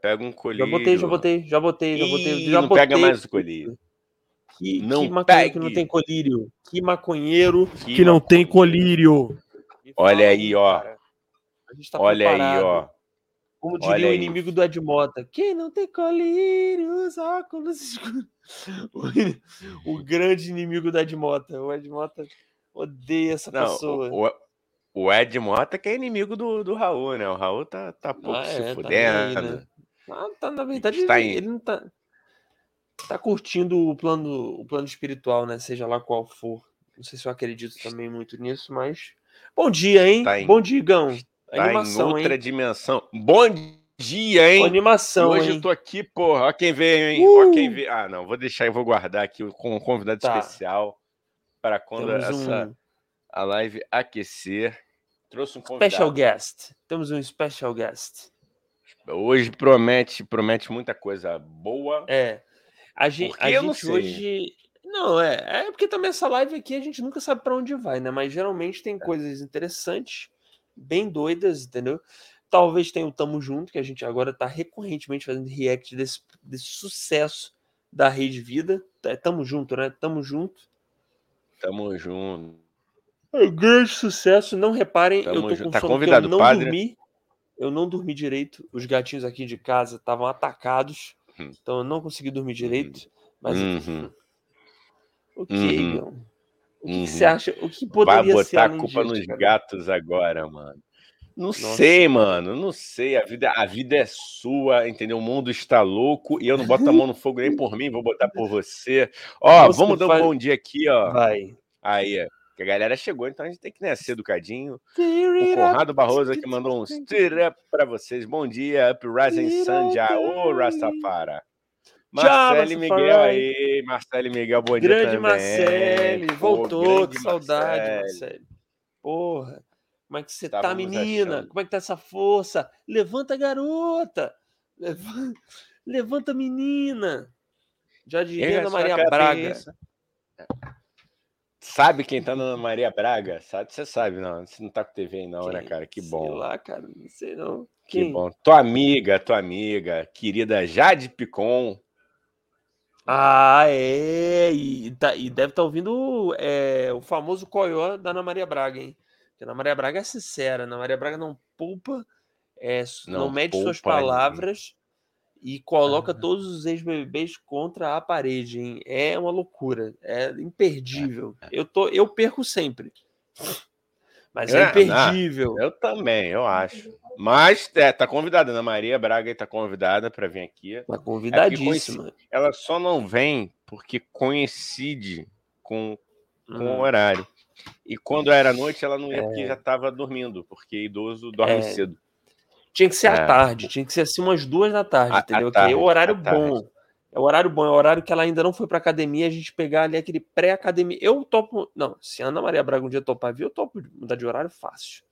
pega um colírio. Já botei, já botei, já botei, já botei. Ih, Já não botei. pega mais o colírio. Que, Não que maconheiro que não pegue. tem colírio. Que maconheiro Que Que não tem maconheiro. colírio. Olha aí, ó. cara. A gente tá Olha aí, preparado. ó. Como diria Olha o aí. inimigo do Edmota. Quem não tem colírio, usa óculos escuros. O, o grande inimigo do Edmota. O Edmota odeia essa Não, pessoa. o, o, Ed Mota que é inimigo do, do Raul, né? O Raul tá, tá pouco Ah, se é, tá fudendo. nem aí, né? Ah, tá, na verdade, ele, em- ele não tá. Tá curtindo o plano, o plano espiritual, né? Seja lá qual for. Não sei se eu acredito também muito nisso, mas. Bom dia, hein? Tá em- Bom dia, Igão. Tá em Animação, outra hein? dimensão. Bom dia, hein? Animação, Hoje hein? eu tô aqui, porra. Ó quem veio, hein? Ó Uh! quem veio. Ah, não, vou deixar e vou guardar aqui com um convidado Tá. especial para quando Temos essa um a live aquecer. Trouxe um convidado. special guest. Temos um special guest. Hoje promete, promete muita coisa boa. É. A gente, a eu gente hoje. Não, é. É porque também essa live aqui a gente nunca sabe pra onde vai, né? Mas geralmente É. tem coisas interessantes, bem doidas, entendeu? Talvez tenha o Tamo Junto, que a gente agora tá recorrentemente fazendo react desse, desse sucesso da Rede Vida. É, Tamo junto, né? Tamo junto. Tamo junto. É um grande sucesso. Não reparem, eu Tamo tô junto. com Tá convidado, eu não padre? dormi. Eu não dormi direito. Os gatinhos aqui de casa estavam atacados. Hum. Então eu não consegui dormir direito. Mas Uhum. o que, Uhum. Igão? O que, que Uhum. você acha? O que Vai poderia ser botar a além culpa disso, nos cara? gatos agora, mano. Não Nossa. sei, mano. Não sei. A vida, a vida é sua, entendeu? O mundo está louco e eu não boto a mão no fogo nem por mim, vou botar por você. Ó, Você vamos dar um faz- bom dia aqui, ó. Vai. Aí, ó. Que a galera chegou, então a gente tem que né, ser educadinho. O Conrado Barroso aqui mandou um stir up pra vocês. Bom dia, Uprising já. Ô, Rastafara. Marcelo Rastafari. Miguel aí. Marcelo Miguel, bom dia Grande. Marcele, voltou, que saudade, Marcele. Marcele. Porra, como é que você tá, menina? achando. Como é que tá essa força? Levanta, garota! Levanta, levanta menina! Já diria Erga Ana sua Maria Braga. Sabe quem tá na Ana Maria Braga? Sabe, você sabe, não. Você não tá com TV aí, não, né, Quem? cara? Que Sei bom. lá, cara, não sei não. Que Quem? bom. Tua amiga, tua amiga, querida Jade Picon. Ah, é. E, tá- e deve estar ouvindo é, o famoso coió da Ana Maria Braga, hein? Porque a Ana Maria Braga é sincera. A Ana Maria Braga não poupa, é, não, Não mede suas poupa ninguém. palavras e coloca Ah. todos os ex-BBBs contra a parede, hein? É uma loucura. É imperdível. Eu, tô, eu perco sempre. Mas é É, não. imperdível. Eu também, eu acho. Mas é, tá convidada, Ana Maria Braga tá convidada para vir aqui. Tá convidadíssima. Ela só não vem porque coincide com, com o Hum. horário. E quando era noite, ela não ia É. porque já estava dormindo, porque idoso dorme É. cedo. Tinha que ser à É. tarde, tinha que ser assim umas duas da tarde, À- à entendeu? que aí é o tarde, horário à tarde. bom. É o horário bom, é o horário que ela ainda não foi pra academia, a gente pegar ali aquele pré-academia. Eu topo. Não, se a Ana Maria Braga um dia topar vir, eu topo mudar de horário fácil.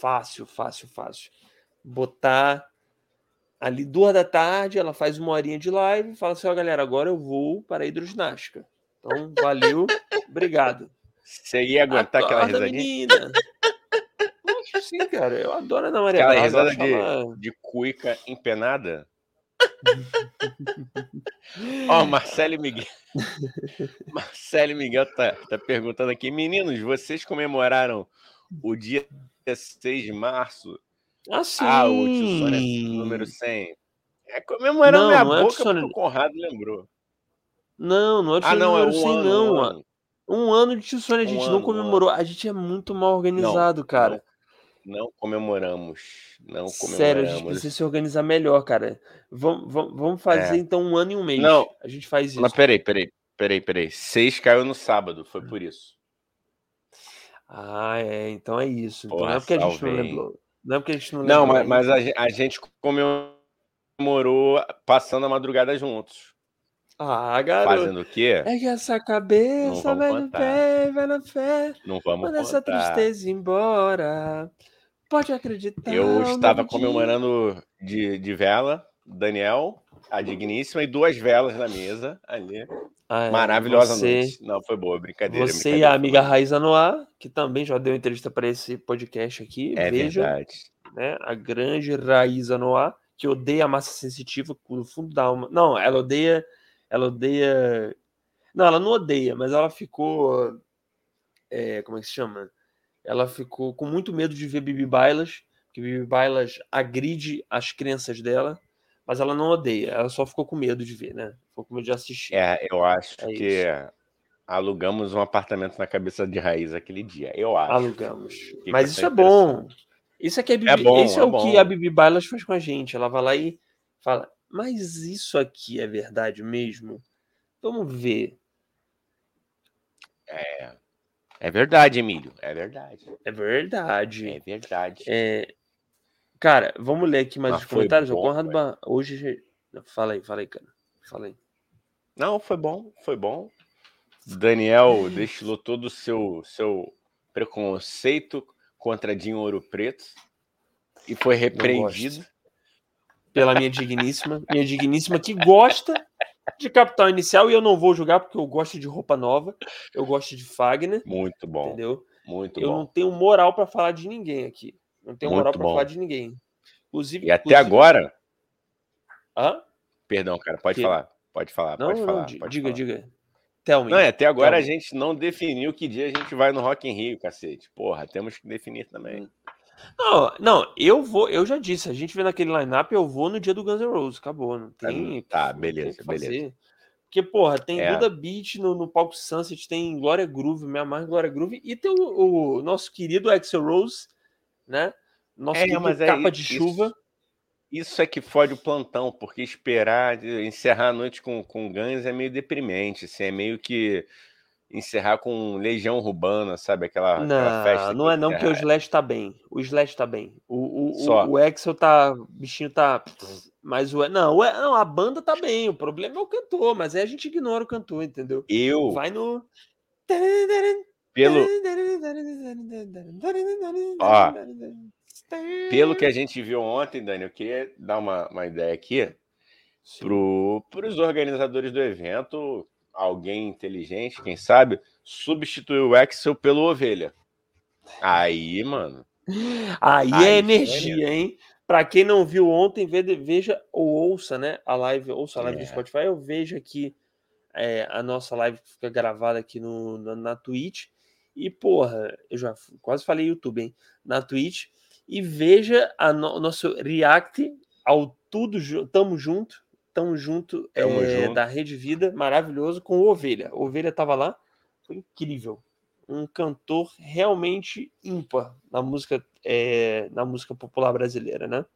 Fácil, fácil, fácil. Botar ali duas da tarde, ela faz uma horinha de live, fala assim: ó, galera, agora eu vou para a hidroginástica. Então, valeu, obrigado. Você ia aguentar aquela Acorda, risadinha? menina. Sim, cara. Eu adoro a Ana Maria Aquela risada de, ela- de cuica empenada? Ó, Marcelo Miguel. Marcelo Miguel tá, tá perguntando aqui, meninos, vocês comemoraram o dia 6 de março? Ah, sim. Ah, o tio Sônia número 100. É comemorando Não, minha não é o boca tio Sônia. o Conrado lembrou. Não, não é o Ah, tio não, é número um 100, ano, não. um ah. ano. Um ano de tio Sônia, a Um gente ano, não um comemorou. A gente é muito mal organizado, cara. Não comemoramos. Não Sério, a gente comemoramos. precisa se organizar melhor, cara. Vamos, vamos, vamos fazer É. então um ano e um mês. Não. A gente faz isso. Mas peraí, peraí, peraí, peraí. 6 caiu no sábado, foi por isso. Ah, é. Então é isso. Então não Porra, é porque a gente não salve, lembrou. Não é porque a gente não Não, lembrou. mas, mas a, a gente comemorou passando a madrugada juntos. Ah, garoto. Fazendo o quê? É que essa cabeça vai no contar. pé, vai na fé. Não vamos Manda essa contar. tristeza embora. Pode acreditar. Eu estava comemorando de, de vela, Daniel, a digníssima, e duas velas na mesa ali. Ah, é, Maravilhosa você, noite. Não, foi boa, brincadeira. Você e brincadeira, a foi amiga. Raiza Noir, que também já deu entrevista para esse podcast aqui. É Vejam, verdade. né? A grande Raiza Noir, que odeia a massa sensitiva no fundo da alma. Não, ela odeia. Ela odeia. Não, ela não odeia, mas ela ficou. É, como é que se chama? Ela ficou com muito medo de ver Bibi Bailas, porque Bibi Bailas agride as crenças dela, mas ela não odeia, ela só ficou com medo de ver, né? Ficou com medo de assistir. É, eu acho é que isso. alugamos um apartamento na cabeça de raiz aquele dia. Eu acho. Alugamos. Mas isso é bom. Isso é, que a Bibi, é, bom, isso é, é o bom. que a Bibi Bailas faz com a gente. Ela vai lá e fala: Mas isso aqui é verdade mesmo? Vamos ver. É. É verdade, Emílio. É verdade. É verdade. É verdade. É... Cara, vamos ler aqui mais Mas os comentários. Bom, o Conrado ba... hoje. Fala aí, fala aí, cara. Fala aí. Não, foi bom, foi bom. Daniel destilou todo o seu, seu preconceito contra Dinho Ouro Preto e foi repreendido. Pela minha digníssima. Minha digníssima que gosta de Capital Inicial e eu não vou julgar porque eu gosto de roupa nova, eu gosto de Fagner. Muito bom. Entendeu? Muito eu bom. não tenho moral para falar de ninguém aqui. Não tenho Muito moral para falar de ninguém. Inclusive, e até inclusive... agora. Hã? Perdão, cara, pode que... falar. Pode falar, não, pode não, falar. Não, diga, falar. diga. Tell me. Não, até agora a gente não definiu que dia a gente vai no Rock in Rio, cacete. Porra, temos que definir também. Não, não, eu vou, eu já disse, a gente vê naquele line-up, eu vou no dia do Guns N' Roses, acabou, não tem. Tá, beleza, beleza. Porque, porra, tem é. Buda Beat no, no palco Sunset, tem Glória Groove, minha mais Glória Groove, e tem o, o, nosso querido Axel Rose, né? Nosso é, mas é capa é, de chuva. Isso é que fode o plantão, porque esperar, encerrar a noite com, com Guns é meio deprimente, assim, é meio que encerrar com Legião Urbana, sabe? Aquela, não, aquela festa. Não é não, porque o Slash tá bem. O Slash tá bem. O, o, o, o Axel tá. O bichinho tá. Mas o. Não, o, não, a banda tá bem. O problema é o cantor, mas aí a gente ignora o cantor, entendeu? Eu. Vai no. Pelo. Ó, pelo que a gente viu ontem, Dani, eu queria dar uma, uma ideia aqui para os organizadores do evento alguém inteligente, quem sabe, substituir o Excel pelo Ovelha. Aí, mano. Aí, aí é energia, é hein? Para quem não viu ontem, veja ou ouça, né? A live, ouça a live é. do Spotify, eu vejo aqui é, a nossa live que fica gravada aqui no, na, na Twitch. E, porra, eu já quase falei YouTube, hein? Na Twitch. E veja o no, nosso react ao Tudo Tamo Junto, Tamo junto, Tamo é, junto. da Rede Vida, maravilhoso, com o Ovelha. O Ovelha tava lá, foi incrível. Um cantor realmente ímpar na música, é, na música popular brasileira, né?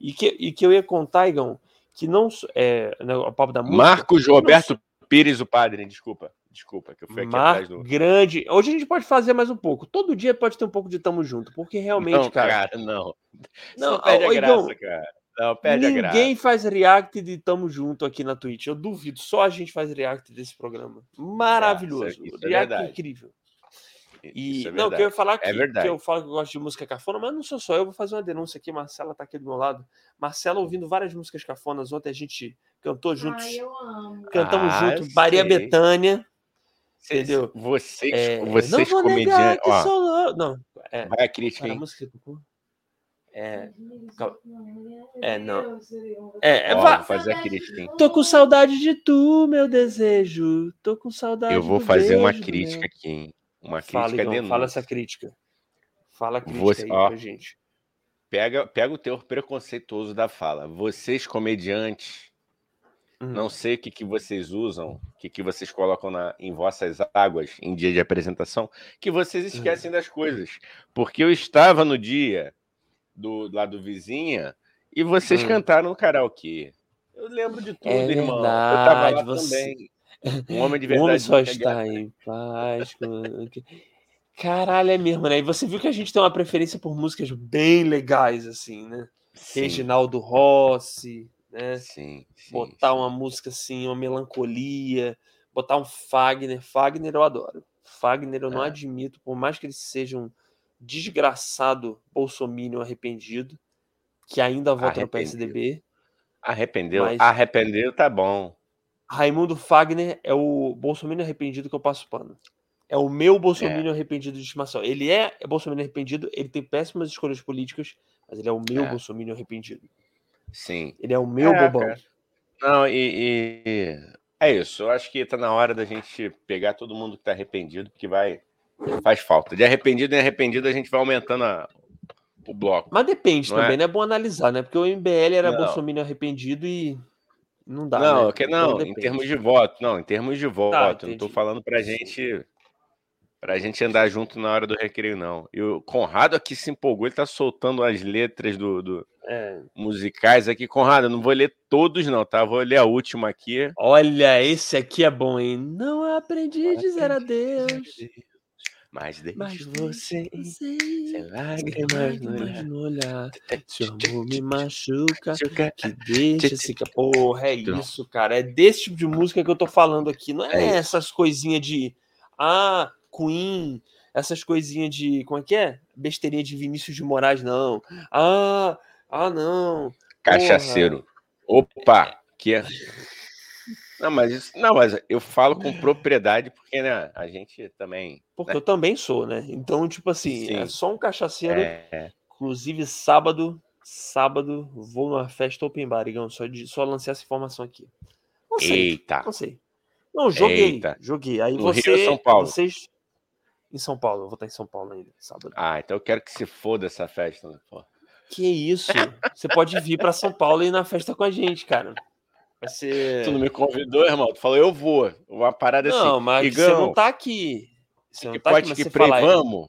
E que, e que eu ia contar, Igão, que não é, né, o papo da música. Marcos Roberto não... Pires, o padre, desculpa. Desculpa, que eu fui aqui Mar atrás do. Grande. Hoje a gente pode fazer mais um pouco. Todo dia pode ter um pouco de tamo junto, porque realmente, não, cara. cara não. Não, não perde a graça, cara. Não, perde Ninguém faz react de Tamo Junto aqui na Twitch. Eu duvido. Só a gente faz react desse programa. Maravilhoso. É, isso, isso react é incrível. E, é não, que eu ia falar que, é que eu falo que eu gosto de música cafona, mas não sou só eu, vou fazer uma denúncia aqui. Marcela tá aqui do meu lado. Marcela ouvindo várias músicas cafonas. Ontem a gente cantou juntos. Ai, eu amo. Cantamos ah, junto. Maria Betânia. Entendeu? Vocês, é, vocês comediantes. Ó, não, é, vai a crítica, hein? A música que é. É, não. É, é fazer a crítica, hein? Tô com saudade de tu, meu desejo. Tô com saudade Eu vou fazer uma crítica aqui, hein? Uma crítica fala, Igão, fala essa crítica. Fala a crítica Você, aí ó, pra gente. Pega, pega o teu preconceituoso da fala. Vocês, comediantes, hum. não sei o que, que vocês usam, o que, que vocês colocam na, em vossas águas em dia de apresentação, que vocês esquecem hum. das coisas. Porque eu estava no dia do lá do vizinha e vocês hum. cantaram no karaokê. Eu lembro de tudo, é irmão. Verdade, eu tava lá você... também. Um homem de verdade. O homem só está em paz. Caralho, é mesmo, né? E você viu que a gente tem uma preferência por músicas bem legais, assim, né? Sim. Reginaldo Rossi, né? Sim. sim botar sim. uma música assim, uma melancolia, botar um Fagner. Fagner eu adoro. Fagner eu não é. admito, por mais que ele seja um desgraçado bolsominion arrependido, que ainda vota no PSDB. Arrependeu? Mas... Arrependeu, tá bom. Raimundo Fagner é o bolsominion arrependido que eu passo pano. É o meu bolsominion é. arrependido de estimação. Ele é bolsominion arrependido, ele tem péssimas escolhas políticas, mas ele é o meu é. bolsominion arrependido. Sim. Ele é o meu É, bobão. cara. Não, e, e- é isso. Eu acho que tá na hora da gente pegar todo mundo que tá arrependido, porque vai. Faz falta. De arrependido em arrependido, a gente vai aumentando a- o bloco. Mas depende Não é? também, né? É bom analisar, né? Porque o MBL era Não. Bolsonaro arrependido e não dá. não, né? que, Então não, em depende. termos de voto. Não, em termos de voto. eu não tô falando pra gente. Pra gente andar junto na hora do recreio, não. E o Conrado aqui se empolgou, ele tá soltando as letras do, do- É. musicais aqui. Conrado, eu não vou ler todos, não, tá? Vou ler a última aqui. Olha, esse aqui é bom, hein? Não aprendi a dizer adeus. Mas deixe Mas você você sem lágrimas no olhar. no olhar. Se o amor me machuca, que deixa esse. ca- Porra, é isso, cara. É desse tipo de música que eu tô falando aqui. Não é, É essas coisinhas de. Ah, Queen. Essas coisinhas de. Como é que é? Besteirinha de Vinícius de Moraes, não. Ah, ah, não. Cachaceiro. Opa, que é. Não, mas isso, não, mas eu falo com propriedade porque né, a gente também Porque eu também sou, né? Então, tipo assim, é Sim. só um cachaceiro. é, Inclusive, sábado, sábado, vou numa festa open bar, Igão. Só, só lancei essa informação aqui. Não sei, eita. não sei. Não, joguei, Eita. joguei. Aí No você, Rio São Paulo? vocês... Em São Paulo, eu vou estar em São Paulo ainda, sábado. Ah, então eu quero que se foda essa festa, né, pô. Que isso? Você pode vir para São Paulo e ir na festa com a gente, cara. Vai ser... Tu não me convidou, irmão? Tu falou, eu vou. Uma parada Não, assim. mas você Igão, não tá aqui. Você não tá aqui, mas você pre, fala... vamos.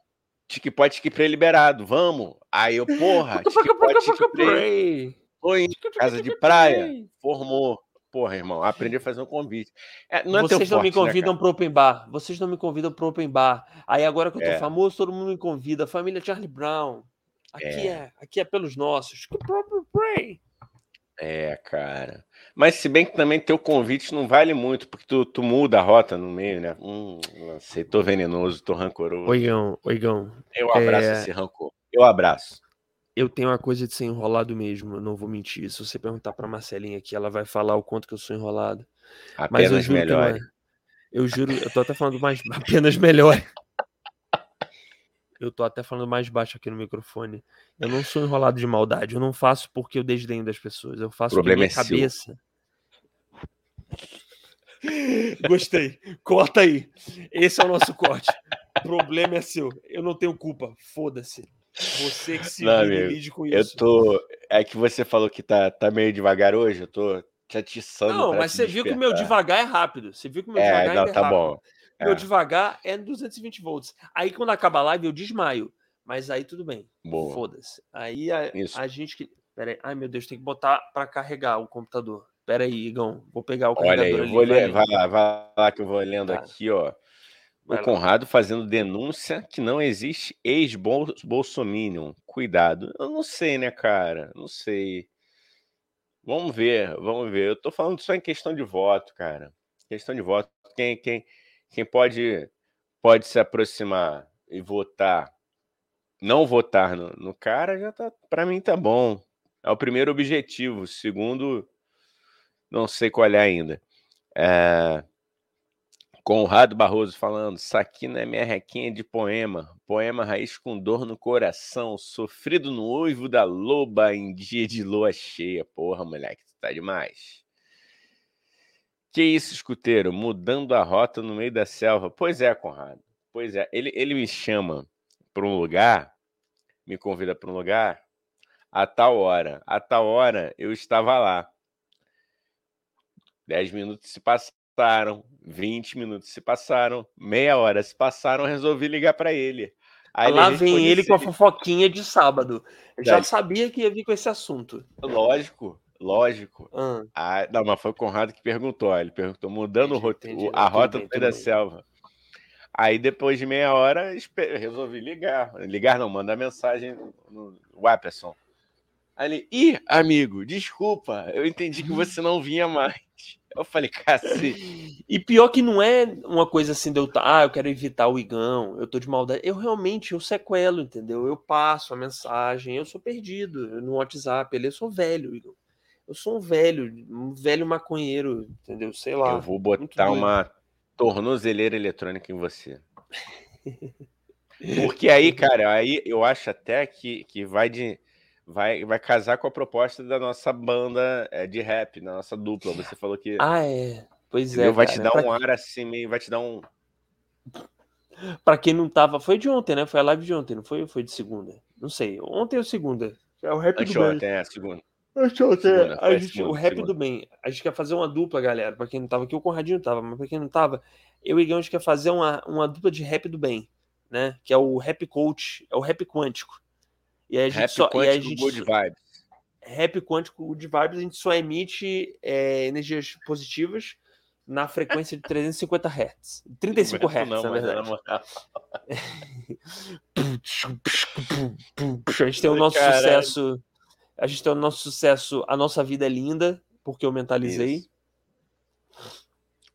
Tique pode que pre liberado, vamos. Aí eu, porra, tique pode que pre. Tô em casa de praia, formou. Porra, irmão, aprendi a fazer um convite. É, não é Vocês não me né, convidam pro open bar. Vocês não me convidam pro open bar. Aí agora que eu tô É. famoso, todo mundo me convida. Família Charlie Brown. Aqui É. é, aqui é pelos nossos. O. É, cara. Mas se bem que também teu convite não vale muito, porque tu, tu muda a rota no meio, né? Hum, não sei, tô venenoso, tô rancoroso. Oigão, oigão, Eu abraço é- esse rancor. Eu abraço. eu tenho uma coisa de ser enrolado mesmo, eu não vou mentir. Se você perguntar pra Marcelinha aqui, ela vai falar o quanto que eu sou enrolado. Mas eu Apenas juro melhor. Eu juro, eu tô até falando mais apenas melhor. Eu tô até falando mais baixo aqui no microfone. Eu não sou enrolado de maldade. Eu não faço porque eu desdenho das pessoas. Eu faço porque minha é seu. cabeça. Gostei. Corta aí. Esse é o nosso corte. problema é seu. Eu não tenho culpa. Foda-se. Você que se Não, amigo, lide com Eu isso. tô. É que você falou que tá, tá meio devagar hoje, eu tô te atiçando. Não, mas você viu que o meu despertar. devagar é rápido. Você viu que o meu É, devagar não, é tá rápido. bom. Meu É, devagar é 220 volts. Aí quando acaba a live eu desmaio. Mas aí tudo bem. Foda-se. Aí a, a gente que. Pera aí. Ai meu Deus, tem que botar pra carregar o computador. Pera aí, Igão. Vou pegar o Olha aí, carregador eu ali. vou ler, vai lá, vai lá que eu vou lendo Tá. aqui, ó. Vai O lá. Conrado fazendo denúncia que não existe ex-Bolsominion. Cuidado. Eu não sei, né, cara? Não sei. Vamos ver, vamos ver. Eu tô falando só em questão de voto, cara. Questão de voto. Quem, quem, quem pode, pode se aproximar e votar, não votar no, no cara, já tá. Pra mim tá bom. É o primeiro objetivo. Segundo, não sei qual é ainda. É, Conrado Barroso falando, Saquina é minha requinha de poema, poema raiz com dor no coração, sofrido no uivo da loba em dia de lua cheia. Porra, moleque, tu tá demais. Que isso, escuteiro, mudando a rota no meio da selva. Pois é, Conrado, pois é. Ele, ele me chama para um lugar, me convida para um lugar, a tal hora. A tal hora eu estava lá. Dez minutos se passaram, 20 minutos se passaram, meia hora se passaram, resolvi ligar para ele. Aí Lá ele vem ele com a reconheceu. fofoquinha de sábado. Eu já sabia que ia vir com esse assunto. Lógico, lógico. Ah, Ah, não, mas foi o Conrado que perguntou. Ele perguntou, mudando o Entendi, rote- entendi. o- a rota do meio da selva. Aí depois de meia hora, resolvi ligar. Ligar não, mandar mensagem no Wapperson. Aí ele, ih, amigo, desculpa, eu entendi que você não vinha mais. Eu falei, cacete. E pior que não é uma coisa assim de eu tá, ah, eu quero evitar o Igão, eu tô de maldade. Eu realmente, eu sequelo, entendeu? Eu passo a mensagem, eu sou perdido no WhatsApp, ele, eu sou velho, Igão. Eu sou um velho, um velho maconheiro, entendeu? Sei lá. Eu vou botar uma tornozeleira eletrônica em você. Porque aí, cara, aí eu acho até que, que vai de vai, vai casar com a proposta da nossa banda é, de rap, da nossa dupla. Você falou que. Ah, é. Pois é. Vai cara, te dar um ar assim, meio, vai te dar um. Pra quem não tava. Foi de ontem, né? Foi a live de ontem, não foi? Foi de segunda. Não sei. Ontem ou segunda? É o rap Antes do ontem, é, segunda. Segunda, a gente, segunda, o rap segunda. do bem. A gente quer fazer uma dupla, galera. Pra quem não tava aqui, o Conradinho tava, mas pra quem não tava, eu e o Igão, a gente quer fazer uma, uma dupla de rap do bem, né? Que é o rap coach, é o rap quântico. E a gente rap só. E a gente, good vibes. Rap quântico good vibes, a gente só emite é, energias positivas na frequência de 350 Hz. 35 Hz, não, na verdade. a gente tem o nosso Caralho. sucesso. A gente tem o nosso sucesso. A nossa vida é linda, porque eu mentalizei.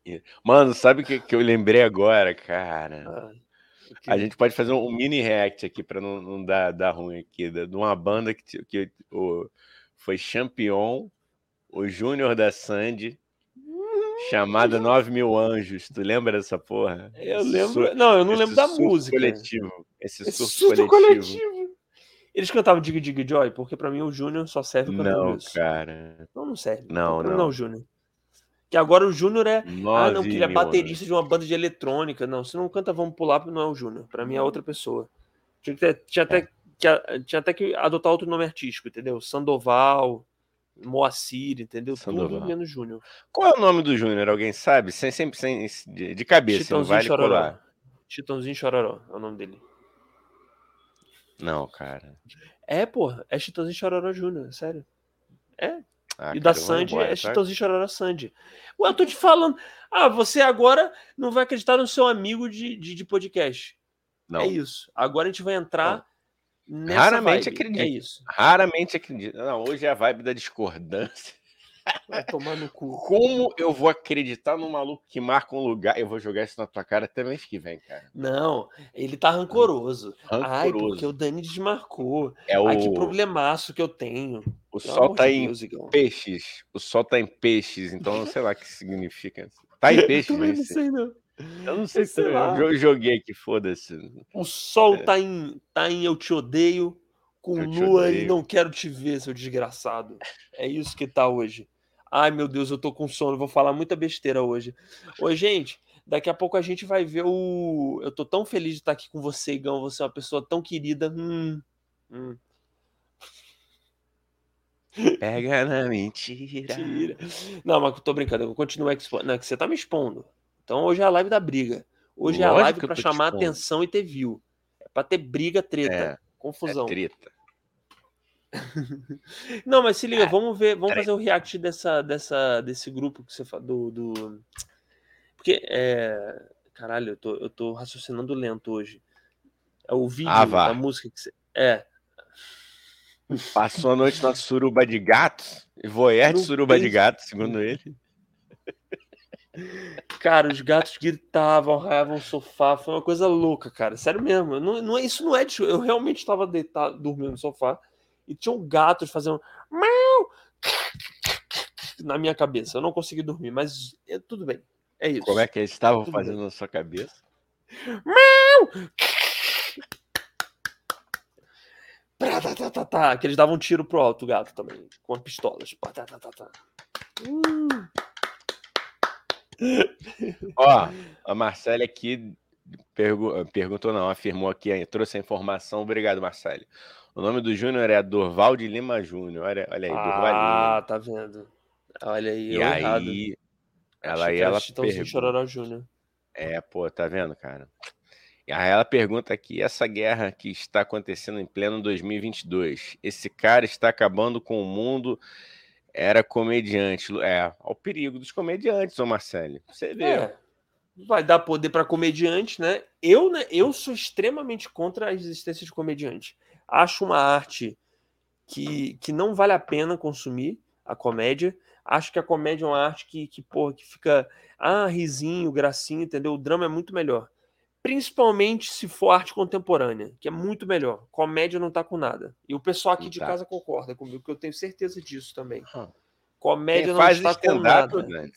Isso. Mano, sabe o que, que eu lembrei agora, cara? Ah, a gente pode fazer um mini react aqui para não, não dar, dar ruim aqui, de uma banda que, que o, foi campeão, o Júnior da Sandy, chamada 9 Mil Anjos. Tu lembra dessa porra? Eu lembro. não, eu não lembro da música. coletivo. Esse, esse surto, coletivo. coletivo. Eles cantavam Dig Dig Joy, porque para mim o Júnior só serve pra Não, isso. cara. Não, não serve. Não, não. Não, Júnior. Que agora o Júnior é. Ah, não, que ele é baterista de uma banda de eletrônica. Não, se não canta Vamos Pular, não é o Júnior. Pra mim é outra pessoa. Tinha, que ter, tinha, até, é. que, tinha até que adotar outro nome artístico, entendeu? Sandoval, Moacir, entendeu? Sandoval. Tudo menos Júnior. Qual é o nome do Júnior? Alguém sabe? Sem, sem, de, de cabeça, Chitãozinho não vale Chororó. colar. Chitãozinho Chororó é o nome dele. Não, cara. É, pô, é Chitãozinho Chororó Júnior, sério. É. Ah, e da Sandy embora, é Chitãozinho Chororó Sandy. Ué, eu tô te falando. Ah, você agora não vai acreditar no seu amigo de, de, de podcast. Não. É isso. Agora a gente vai entrar não. nessa Raramente vibe. acredito. É isso. Raramente acredito. Não, hoje é a vibe da discordância. Vai tomar no cu. Como eu vou acreditar num maluco que marca um lugar? Eu vou jogar isso na tua cara até mês que vem, cara. Não, ele tá rancoroso. rancoroso. Ai, porque o Dani desmarcou. É o... Ai, que problemaço que eu tenho. O Pelo sol tá de em Deus, peixes. O sol tá em peixes, então sei lá o que significa. Tá em peixes, mas. Não sei, não. Eu não sei, se eu joguei aqui, foda-se. O sol é. tá, em, tá em Eu Te Odeio, com eu lua e não quero te ver, seu desgraçado. É isso que tá hoje. Ai, meu Deus, eu tô com sono, vou falar muita besteira hoje. Oi, gente, daqui a pouco a gente vai ver o. Eu tô tão feliz de estar aqui com você, Igão. Você é uma pessoa tão querida. Hum, hum. Pega na mentira. Não, mas eu tô brincando, eu vou continuar expondo. Não, é que você tá me expondo. Então hoje é a live da briga. Hoje Lógico é a live para chamar atenção e ter view. É pra ter briga, treta, é, confusão. É treta. Não, mas se liga, vamos ver, vamos fazer o react dessa, dessa, desse grupo que você do, do... porque é, caralho, eu tô, eu tô raciocinando lento hoje. É o vídeo ah, da música que você é. Passou a noite na suruba de gatos, voyeur de suruba de gatos, segundo ele. Cara, os gatos gritavam, raiavam o sofá, foi uma coisa louca, cara. Sério mesmo. Não, não, isso não é de. Eu realmente estava deitado, dormindo no sofá e tinham gatos fazendo na minha cabeça. Eu não consegui dormir, mas é, tudo bem. É isso. Como é que eles estavam fazendo bem. na sua cabeça? Que eles davam um tiro pro alto, o gato também, com pistolas. Ó, a Marcela aqui pergu perguntou, não, afirmou aqui, trouxe a informação. Obrigado, Marcelo. O nome do Júnior é Dorval de Lima Júnior. Olha, olha aí, ah, Dorval Ah, tá vendo. Olha aí, e aí, errado. ela aí ela pergunta... Júnior. É, pô, tá vendo, cara? E aí ela pergunta aqui, essa guerra que está acontecendo em pleno 2022, esse cara está acabando com o mundo, era comediante. É, ao perigo dos comediantes, ô Marcelo. Você vê. É, vai dar poder para comediante, né? Eu, né? Eu sou extremamente contra a existência de comediante acho uma arte que, que não vale a pena consumir a comédia. Acho que a comédia é uma arte que, que, porra, que fica. Ah, risinho, gracinha, entendeu? O drama é muito melhor. Principalmente se for arte contemporânea, que é muito melhor. Comédia não tá com nada. E o pessoal aqui de casa concorda comigo, que eu tenho certeza disso também. Comédia quem não está com nada. Dani.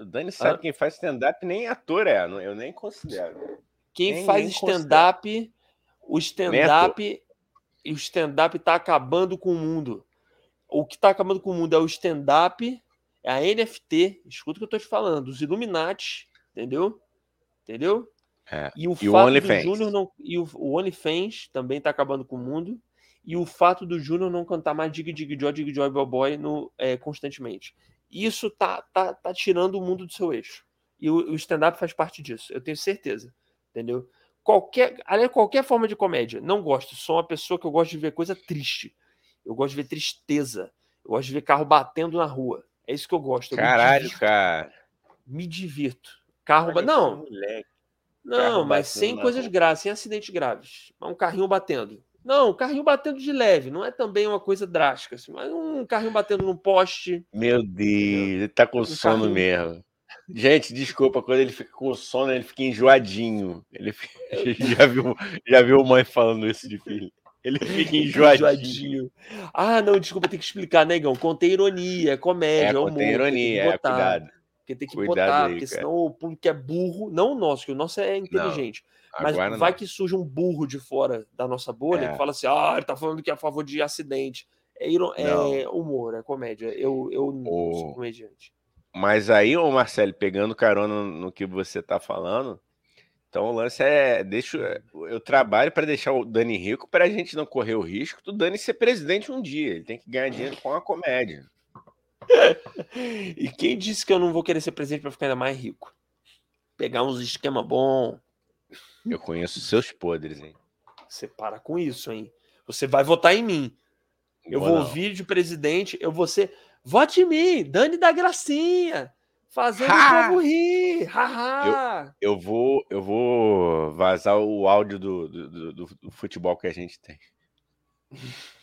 O Dani sabe ah. quem faz stand-up nem ator é, eu nem considero. Quem nem, faz stand-up, o stand-up E o stand-up tá acabando com o mundo. O que tá acabando com o mundo é o stand-up, é a NFT, escuta o que eu tô te falando, os Illuminati, entendeu? Entendeu? É. E o E o fato do OnlyFans. Júnior não. E o, o OnlyFans também tá acabando com o mundo. E o fato do Júnior não cantar mais Dig Dig Joy, Dig Joy Boy Boy no, é, constantemente. Isso tá, tá, tá tirando o mundo do seu eixo. E o, o stand-up faz parte disso, eu tenho certeza. Entendeu? Qualquer, aliás, qualquer forma de comédia. Não gosto. Sou uma pessoa que eu gosto de ver coisa triste. Eu gosto de ver tristeza. Eu gosto de ver carro batendo na rua. É isso que eu gosto. Eu me Caralho, divirto. cara. Me divirto. Carro. Olha Não, moleque. não, Carro mas sem coisas graves, sem acidentes graves. Mas Um carrinho batendo. Não, um carrinho batendo de leve, não é também uma coisa drástica, assim, mas um carrinho batendo num poste. Meu Deus, ele tá com Um sono carrinho. mesmo. Gente, desculpa, quando ele fica com sono, ele fica enjoadinho. Ele fica- já viu, já viu mãe falando isso de filho. Ele fica enjoadinho. Enjoadinho. Ah, não, desculpa, tem que explicar, negão. Contém ironia, é comédia, É, é humor. contém ironia, é, botar, cuidado. Porque tem que Cuidado botar, aí, porque cara. senão o público é burro. Não o nosso, que o nosso é inteligente. Mas Agora vai não. que surge um burro de fora da nossa bolha É. que fala assim: ah, ele tá falando que é a favor de acidente. É, iro- é humor, é comédia. Eu, eu não O- sou comediante. Mas aí, ô Marcelo, pegando carona no que você tá falando, então o lance é, deixa, eu trabalho para deixar o Dani rico para a gente não correr o risco do Dani ser presidente um dia. Ele tem que ganhar dinheiro com a comédia. E quem disse que eu não vou querer ser presidente para ficar ainda mais rico? Pegar uns esquema bom. Eu conheço seus podres, hein? Você para com isso, hein? Você vai votar em mim. Eu vou não. ouvir de presidente, eu vou ser. Vote em mim, Dani da Gracinha. Fazendo Ha! o povo rir. Haha. Eu vou, eu vou vazar o áudio do, do, do- do- futebol que a gente tem.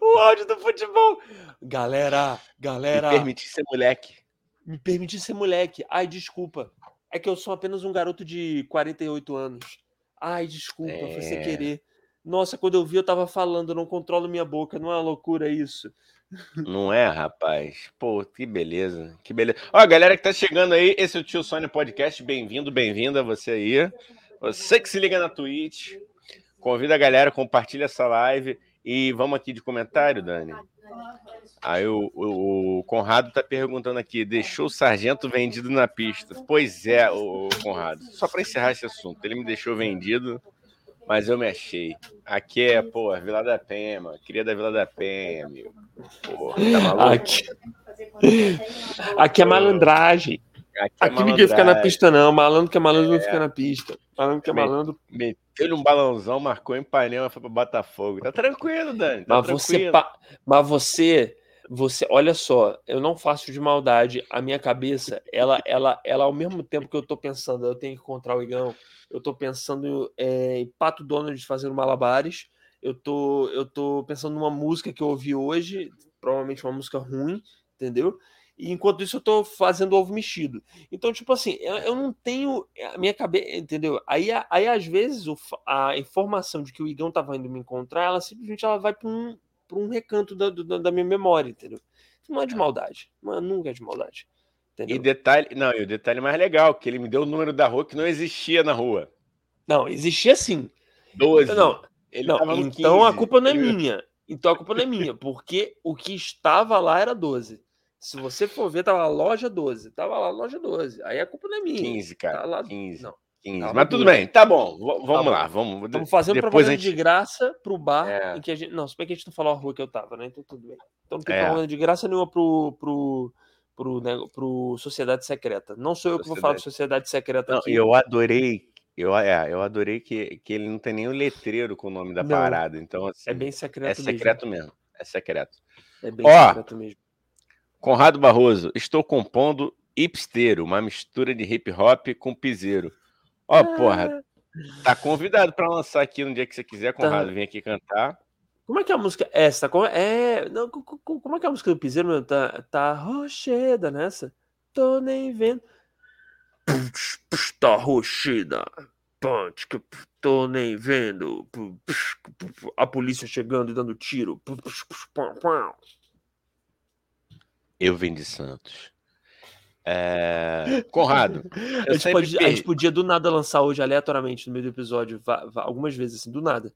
O áudio do futebol. Galera, galera. Me permitir ser moleque. me permitir ser moleque. Ai, desculpa. É que eu sou apenas um garoto de 48 anos. Ai, desculpa, foi sem É. querer. Nossa, quando eu vi, eu tava falando, não controlo minha boca. Não é uma loucura isso? Não é, rapaz? Pô, que beleza, que beleza. Ó, galera que tá chegando aí, esse é o Tio Sônia Podcast. Bem-vindo, bem-vinda você aí. Você que se liga na Twitch. Convida a galera, compartilha essa live. E vamos aqui de comentário, Dani. Aí o, o- o Conrado tá perguntando aqui: deixou o sargento vendido na pista? Pois é, o, Conrado. Só para encerrar esse assunto, ele me deixou vendido, mas eu me achei. Aqui é, pô, Vila da Penha, mano. Queria da Vila da Penha, amigo. Pô, tá maluco? Aqui, aqui é malandragem. Aqui, é Aqui ninguém fica na malandragem. pista, não. Malandro que é malandro não fica na pista. Malandro que é malandro. Meteu-lhe um balãozão, marcou em Ipanema, foi pra Botafogo. Tá tranquilo, Dani. Tá Mas você, tranquilo. pa- mas você, você, olha só, eu não faço de maldade. A minha cabeça, ela, ela, ela, ao mesmo tempo que eu tô pensando, eu tenho que encontrar o Igão, eu tô pensando é, em Pato Donald fazendo malabares. Eu tô, eu tô pensando numa música que eu ouvi hoje, provavelmente uma música ruim, entendeu? E enquanto isso eu tô fazendo ovo mexido. Então, tipo assim, eu, eu não tenho a minha cabeça, entendeu? Aí, aí às vezes o a informação de que o Igão tava indo me encontrar, ela simplesmente ela vai para um, pra um recanto da, do- da minha memória, entendeu? Não é de maldade, não é, nunca é de maldade. E Entendeu? detalhe, não, e o detalhe mais legal, que ele me deu o número da rua que não existia na rua. Não, existia sim. 12. Não, não então a 15. culpa não é minha. Então a culpa não é minha, porque o que estava lá era 12. Se você for ver, tava lá loja 12. Tava lá loja 12. Aí a culpa não é minha. 15, cara. Tá lá- 15. não. 15. Tava Mas tudo bem, tá bom. v- Vamos Tá bom. lá, vamos. Estamos fazendo Depois propaganda gente- de graça pro bar É. em que a gente. Não, se bem que a gente não falou a rua que eu tava, né? Então tudo bem. Então não tem É. propaganda de graça nenhuma pro, pro, pro, né, pro Sociedade Secreta. Não sou eu que vou falar de Sociedade Secreta Não, aqui. eu adorei. Eu, é, eu adorei que, que ele não tem nenhum letreiro com o nome da Não. parada. Então, assim, É bem é secreto, secreto mesmo. É secreto. mesmo. É bem Ó, secreto mesmo. Conrado Barroso, estou compondo hipsteiro, uma mistura de hip hop com piseiro. Ó, porra, tá convidado para lançar aqui no dia que você quiser, Conrado, Tá. vem aqui cantar. Como é que é a música? Essa, como é. Não, co- co- como é que é a música do Piseiro, meu? Tá, tá rocheda nessa? Tô nem vendo. Pux, pux, Tá rocheda. Punch, que tô nem vendo. Pu- pux, pu- pu- A polícia chegando e dando tiro. Eu vim de Santos. É... Conrado. A gente, pode, a gente, podia do nada lançar hoje aleatoriamente no meio do episódio, algumas vezes assim, do nada.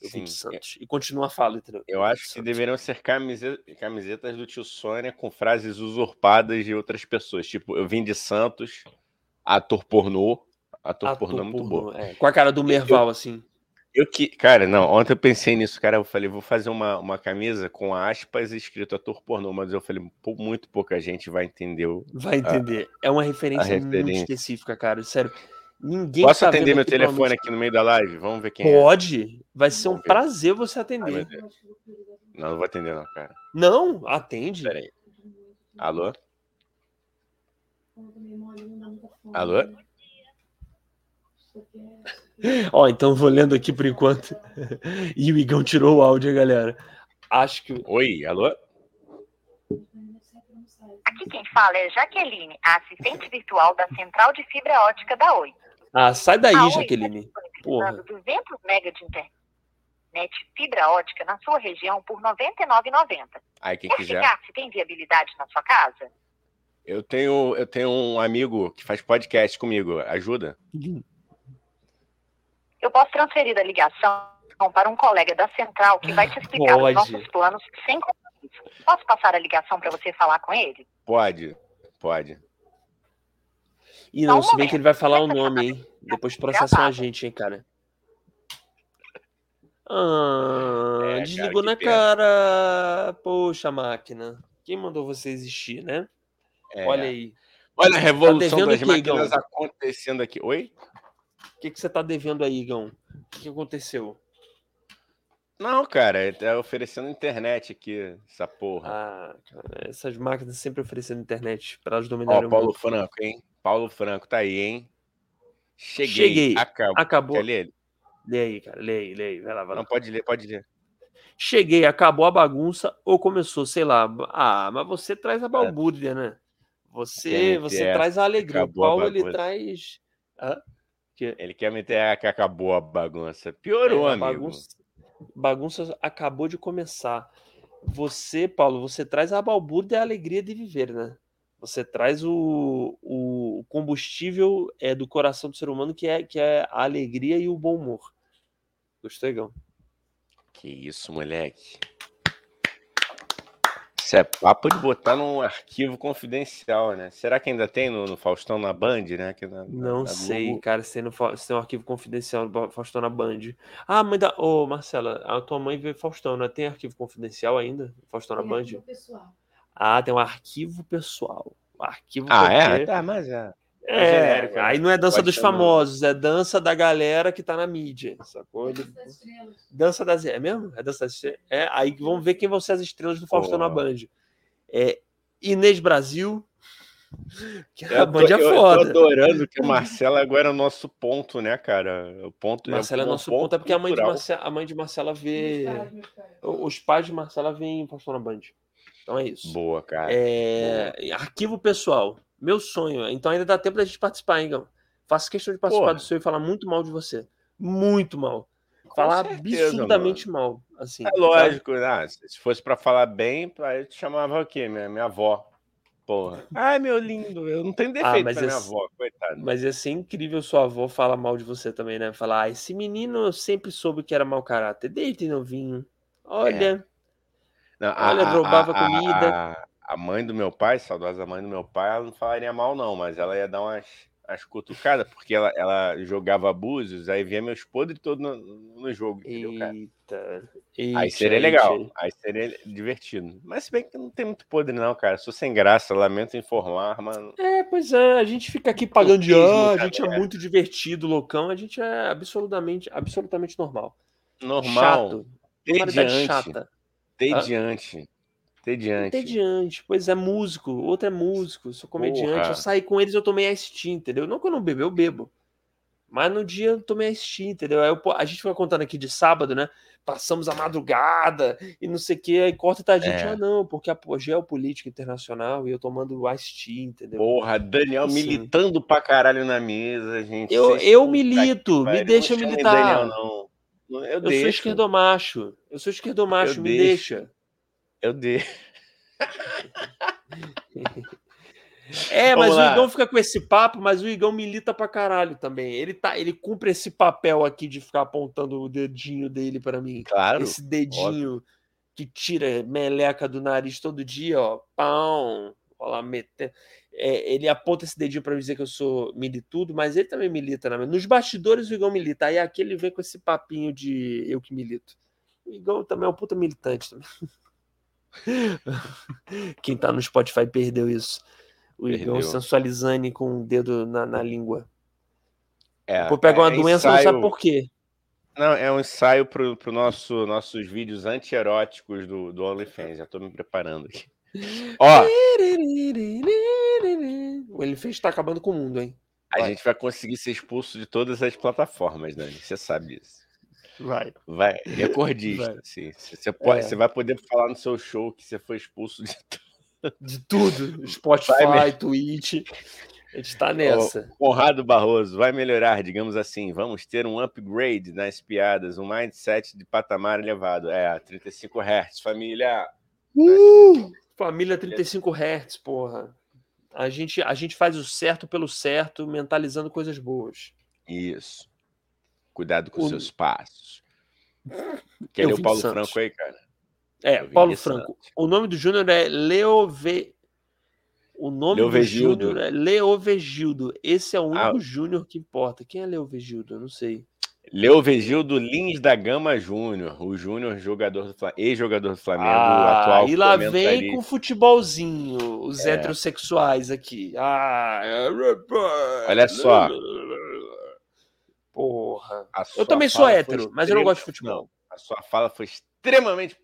Eu Sim. Santos. E continua a fala, entendeu? Eu acho que deveriam ser camisetas do tio Sônia com frases usurpadas de outras pessoas. Tipo, eu vim de Santos, ator pornô. Ator, ator pornô, é muito bom. É. Com a cara do Merval, eu, assim. Eu que, cara, não, ontem eu pensei nisso, cara. Eu falei, vou fazer uma, uma camisa com aspas escrito ator pornô, mas eu falei, muito pouca gente vai entender. O, vai entender. A, é uma referência, referência, muito específica, cara. Sério. Ninguém Posso tá atender meu telefone aqui no meio da live? Vamos ver quem Pode. é. Pode. Vai ser Vamos um ver. prazer você atender. Ai, não, não vou atender, não, cara. Não, atende. Peraí. Alô? Alô? Ó, então vou lendo aqui por enquanto. E o Igão tirou o áudio, galera. Acho que. Oi, alô? Aqui quem fala é Jaqueline, a assistente virtual da Central de Fibra Ótica da Oi. Ah, sai daí, a Jaqueline. Oi Porra. 200 MB de internet fibra ótica na sua região por R$ 99,90. Aí, quem quiser. se tem viabilidade na sua casa? Eu tenho, eu tenho um amigo que faz podcast comigo. Ajuda? Eu posso transferir a ligação para um colega da central que vai te explicar Pode. os nossos planos sem compromisso. Posso passar a ligação para você falar com ele? Pode, pode. E não, um se bem que ele vai falar o nome, hein? Depois processam a gente, hein, cara. Ah, é, desligou cara, na pena. cara. Poxa, máquina. Quem mandou você existir, né? É. Olha aí. Olha a tá revolução tá das máquinas acontecendo aqui. Oi? O que, que você tá devendo aí, Igão? O que, que aconteceu? Não, cara, tá oferecendo internet aqui, essa porra. Ah, cara, essas máquinas sempre oferecendo internet para elas dominarem Ó, Paulo mundo. Franco, hein? Paulo Franco tá aí, hein? Cheguei. Cheguei. Acabou. Acabou. Quer ler? Lê aí, cara. Lê aí, lê aí. Vai lá, vai lá. Não, pode ler, pode ler. Cheguei, acabou a bagunça ou começou, sei lá. Ah, mas você traz a é. balbúrdia, né? Você, você é, traz a alegria. O Paulo, ele traz... Hã? Que... Ele quer meter que acabou a bagunça. Piorou, é, amigo. Bagunça, bagunça acabou de começar. Você, Paulo, você traz a balbúrdia e a alegria de viver, né? Você traz o, o combustível é, do coração do ser humano, que é, que é a alegria e o bom humor. Gostei, Gão? Que isso, moleque. Isso é papo de botar num arquivo confidencial, né? Será que ainda tem no, no Faustão na Band, né? Na, não na sei, Globo. cara, se tem, no, se tem um arquivo confidencial no Faustão na Band. Ah, mãe da. Ô, Marcela, a tua mãe vê Faustão, né? Tem arquivo confidencial ainda? Faustão tem na Band? Pessoal. Ah, tem um arquivo pessoal. Arquivo ah, é? Tá, mas é. É, genérico, né? aí não é dança dos famosos, é dança da galera que tá na mídia, sacou? Dança das estrelas. Dança das É mesmo? É dança das estrelas? É, aí vamos ver quem vão ser as estrelas do Faustão na Band. É Inês Brasil, que a Band é foda. Eu tô adorando que o Marcelo agora é o nosso ponto, né, cara? O ponto Marcelo é, o é nosso ponto, ponto, é porque a mãe, de Marcela, a mãe de Marcela vê. Os pais de Marcela veem Faustão na Band. Então é isso. Boa, cara. É... Boa. Arquivo pessoal. Meu sonho. Então ainda dá tempo da gente participar, hein, Gão? Faço questão de participar Porra. do seu e falar muito mal de você. Muito mal. Com falar certeza, absurdamente mano. mal. Assim, é lógico, né? se fosse para falar bem, eu te chamava o quê? Minha, minha avó. Porra. Ai, meu lindo, eu não tenho ah, defeito ah, mas pra minha avó, coitado. Mas ia ser incrível sua avó falar mal de você também, né? Falar, ah, esse menino eu sempre soube que era mau caráter, desde novinho. Olha. É. Não, Olha, a, roubava a, comida. A, mãe do meu pai, saudosa mãe do meu pai, ela não falaria mal, não, mas ela ia dar umas, umas cutucadas, porque ela, ela jogava abusos, aí via meus podres todos no, no jogo, entendeu, cara? Eita, eita, aí seria legal, eita. aí seria divertido. Mas se bem que não tem muito podre, não, cara. Sou sem graça, lamento informar, mano. É, pois é, a gente fica aqui pagando de ah, a gente é muito divertido, loucão, a gente é absolutamente, absolutamente normal. Normal. Chato. Normalidade chata. Tediante. Tediante. Entediante. Pois é, músico. Outro é músico. Sou comediante. Porra. Eu saí com eles, eu tomei Tea, entendeu? Não que eu não bebo, eu bebo. Mas no dia eu tomei Tea, entendeu? Aí eu, a gente foi contando aqui de sábado, né? Passamos a madrugada e não sei o que. Aí corta tá a gente. É. Ah, não, porque a geopolítica internacional e eu tomando Tea, entendeu? Porra, Daniel assim, militando pra caralho na mesa, gente. Eu, eu milito. Me deixa militar. Daniel, não. Eu, eu sou esquerdomacho. Eu sou esquerdomacho, eu me deixo. deixa. Eu deixo. É, mas o Igão fica com esse papo, mas o Igão milita pra caralho também. Ele, tá, ele cumpre esse papel aqui de ficar apontando o dedinho dele para mim. Claro. Esse dedinho óbvio. que tira meleca do nariz todo dia, ó. Pão. Olha lá, meter. É, ele aponta esse dedinho para dizer que eu sou militudo, mas ele também milita. Né? Nos bastidores o Igão milita. Aí aqui ele vem com esse papinho de eu que milito. O Igão também é um puta militante também. Quem tá no Spotify perdeu isso. O perdeu. Igão sensualizando com o dedo na, na língua. É, Vou pegar uma é doença, ensaio... não sabe por quê. Não, é um ensaio para pro nosso, nossos vídeos anti-eróticos do, do OnlyFans. Já tô me preparando aqui. Ó. O OnlyFans tá acabando com o mundo, hein? A vai. gente vai conseguir ser expulso de todas as plataformas, Dani. Você sabe disso. Vai. Vai, recordista. Vai. Sim. Você, pode, é. você vai poder falar no seu show que você foi expulso de tudo. De tudo. Spotify, vai, Twitch. A gente tá nessa. Conrado Barroso, vai melhorar, digamos assim. Vamos ter um upgrade nas piadas, um mindset de patamar elevado. É, 35 Hz, família. Uh, família 35 Hz, porra. A gente, a gente faz o certo pelo certo, mentalizando coisas boas. Isso. Cuidado com o... seus passos. Quer ler o Paulo Santos. Franco aí, cara? É, Paulo Franco. Santos. O nome do Júnior é Leove... O nome do Júnior é Leovegildo. Esse é o único ah. Júnior que importa. Quem é Leovegildo? Eu não sei. Leovegildo Lins da Gama Júnior, o Júnior jogador do ex-jogador do Flamengo, ah, atual. E lá vem com futebolzinho, os é. heterossexuais aqui. Ah, olha só. Porra. Eu também sou hétero, mas eu não gosto de futebol. Não, a sua fala foi extremamente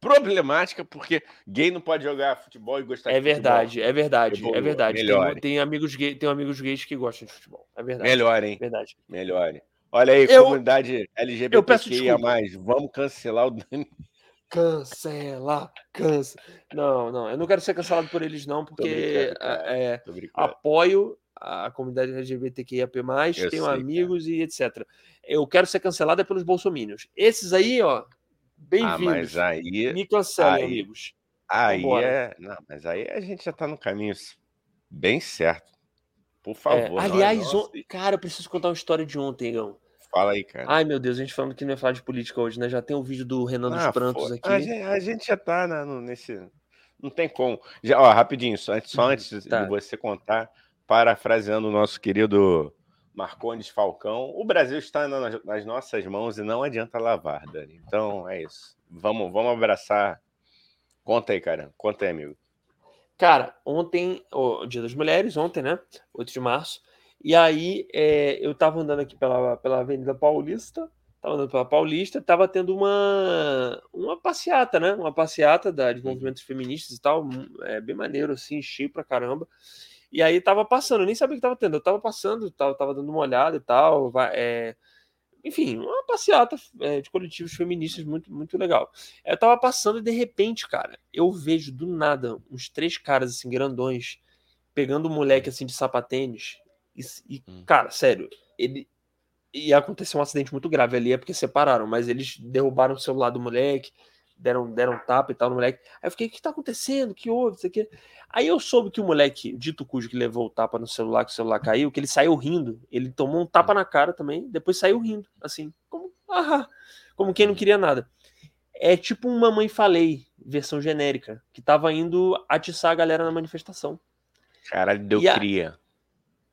problemática, porque gay não pode jogar futebol e gostar é de verdade, futebol. É verdade, é verdade, é verdade. Tem, tem, amigos gay, tem amigos gays que gostam de futebol. É verdade. Melhor, hein? Verdade. Melhor. Olha aí, eu, comunidade LGBTQIA+, vamos cancelar o Dani. Cancelar, cancela. Não, não, eu não quero ser cancelado por eles não, porque é, apoio a comunidade LGBTQIAP+, eu tenho sei, amigos cara. e etc. Eu quero ser cancelada pelos bolsomínios. Esses aí, ó, bem-vindos. Ah, mas aí... Amigos. Aí Vambora. é... Não, mas aí a gente já tá no caminho bem certo. Por é, favor. É, aliás, on... cara, eu preciso contar uma história de ontem, Igão. Fala aí, cara. Ai, meu Deus, a gente falando que não ia falar de política hoje, né? Já tem um vídeo do Renan dos ah, Prantos aqui. A gente, a gente, já tá né, nesse... Não tem como. Já, ó, rapidinho, só, só uhum, antes tá. de você contar parafraseando o nosso querido Marcondes Falcão, o Brasil está nas nossas mãos e não adianta lavar, Dani. Então é isso. Vamos, vamos abraçar. Conta aí, cara. Conta aí, amigo. Cara, ontem, o Dia das Mulheres, ontem, né? 8 de março. E aí é, eu tava andando aqui pela, pela Avenida Paulista, tava andando pela Paulista, tava tendo uma, uma passeata, né? Uma passeata da, de uhum. movimentos feministas e tal, é bem maneiro, assim, cheio pra caramba. E aí tava passando, eu nem sabia o que tava tendo. Eu tava passando, tava, tava dando uma olhada e tal. É, enfim, uma passeata é, de coletivos feministas muito, muito legal. Eu tava passando e de repente, cara, eu vejo do nada uns três caras assim, grandões, pegando um moleque assim de sapatênis. E, e hum. cara, sério, ele. E aconteceu um acidente muito grave ali, é porque separaram, mas eles derrubaram o celular do moleque deram, deram tapa e tal no moleque. Aí eu fiquei, o que tá acontecendo? que houve? Isso aqui. Aí eu soube que o moleque, dito cujo, que levou o tapa no celular, que o celular caiu, que ele saiu rindo. Ele tomou um tapa na cara também, depois saiu rindo, assim, como, ah, como quem não queria nada. É tipo um Mamãe Falei, versão genérica, que tava indo atiçar a galera na manifestação. Caralho, deu e cria.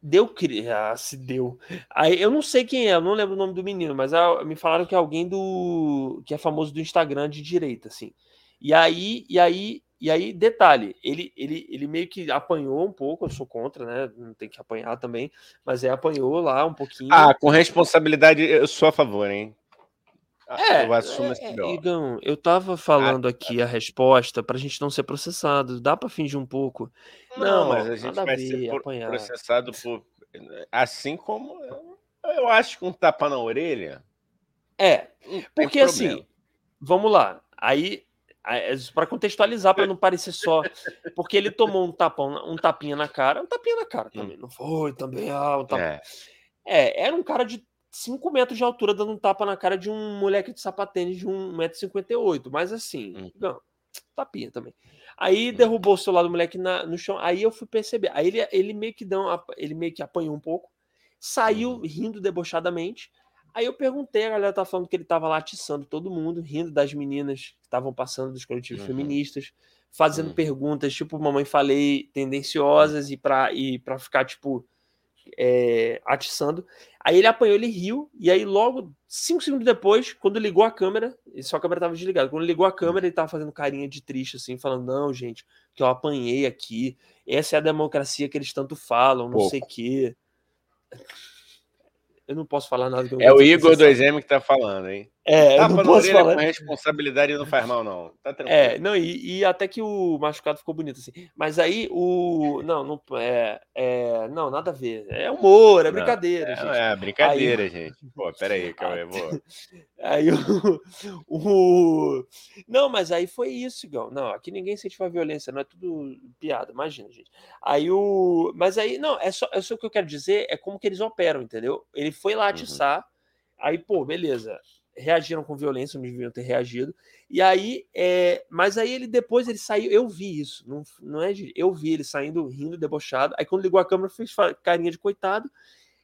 Deu ah, se deu. Aí eu não sei quem é, eu não lembro o nome do menino, mas ah, me falaram que é alguém do que é famoso do Instagram de direita, assim. E aí, e aí, e aí, detalhe, ele, ele, ele meio que apanhou um pouco, eu sou contra, né? Não tem que apanhar também, mas é apanhou lá um pouquinho. Ah, com responsabilidade, eu sou a favor, hein? É, eu assumo é, Igão, eu tava falando ah, aqui a resposta pra gente não ser processado. Dá pra fingir um pouco? Não, não mas a gente vai ver, ser por, processado por. Assim como. Eu acho que um tapa na orelha. É, porque assim, vamos lá. Aí, para contextualizar, para não parecer só. Porque ele tomou um tapão, um tapinha na cara, um tapinha na cara também. Hum. Não foi também, ah, um tapa... é. é, era um cara de 5 metros de altura dando um tapa na cara de um moleque de sapatênis de 1,58m. Mas assim, uhum. não, tapinha também. Aí derrubou o celular do moleque na, no chão. Aí eu fui perceber. Aí ele, ele meio que deu uma, ele meio que apanhou um pouco, saiu uhum. rindo debochadamente. Aí eu perguntei, a galera tá falando que ele tava lá atiçando todo mundo, rindo das meninas que estavam passando dos coletivos uhum. feministas, fazendo uhum. perguntas, tipo, mamãe falei, tendenciosas e para e para ficar tipo é, atiçando. Aí ele apanhou, ele riu, e aí logo, cinco segundos depois, quando ligou a câmera, só a câmera estava desligada, quando ligou a câmera, ele estava fazendo carinha de triste, assim, falando, não, gente, que eu apanhei aqui, essa é a democracia que eles tanto falam, não Pouco. sei o quê. Eu não posso falar nada. é o Igor 2M que tá falando, hein? É, tá não posso falar. com responsabilidade não faz mal, não. Tá tranquilo. É, não, e, e, até que o machucado ficou bonito, assim. Mas aí o. Não, não é, é. Não, nada a ver. É humor, é brincadeira, não, é, gente. É, brincadeira, aí... gente. Pô, peraí, calma aí, vou. Aí o, o. Não, mas aí foi isso, Gão. Não, aqui ninguém incentiva a violência, não é tudo piada, imagina, gente. Aí o. Mas aí, não, é só, é só o que eu quero dizer, é como que eles operam, entendeu? Ele foi lá uhum. atiçar. Uhum. Aí, pô, beleza reagiram com violência, não deviam ter reagido. E aí, é, mas aí ele depois ele saiu, eu vi isso, não, não é de, eu vi ele saindo rindo, debochado. Aí quando ligou a câmera fez carinha de coitado.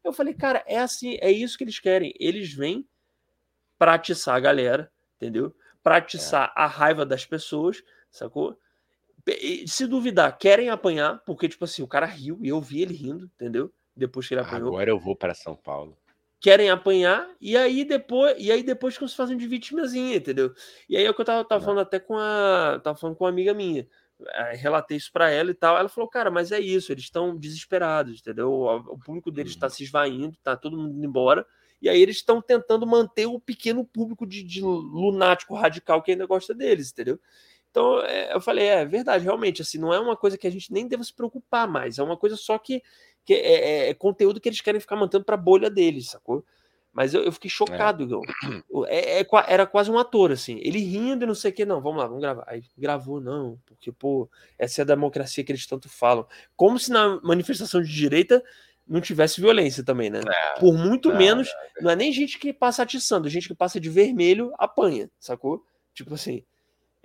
Eu falei, cara, é assim, é isso que eles querem. Eles vêm para atiçar a galera, entendeu? Para atiçar é. a raiva das pessoas, sacou? E, se duvidar, querem apanhar, porque tipo assim, o cara riu e eu vi ele rindo, entendeu? Depois que ele apanhou. Agora eu vou para São Paulo querem apanhar e aí depois e aí depois que se fazem de vitimazinha, entendeu? E aí é o que eu tava, tava falando até com a tava falando com uma amiga minha. relatei isso para ela e tal. Ela falou, cara, mas é isso, eles estão desesperados, entendeu? O, público deles está uhum. se esvaindo, tá todo mundo indo embora. E aí eles estão tentando manter o pequeno público de, de, lunático radical que ainda gosta deles, entendeu? Então é, eu falei, é verdade, realmente, assim, não é uma coisa que a gente nem deve se preocupar mais, é uma coisa só que que é, é, é conteúdo que eles querem ficar mantendo para a bolha deles, sacou? Mas eu, eu fiquei é. chocado, é. É, era quase um ator, assim. Ele rindo e não sei o que, não, vamos lá, vamos gravar. Aí gravou, não, porque, pô, essa é a democracia que eles tanto falam. Como se na manifestação de direita não tivesse violência também, né? É, Por muito não, menos, não, não é nem gente que passa atiçando, gente que passa de vermelho apanha, sacou? Tipo assim,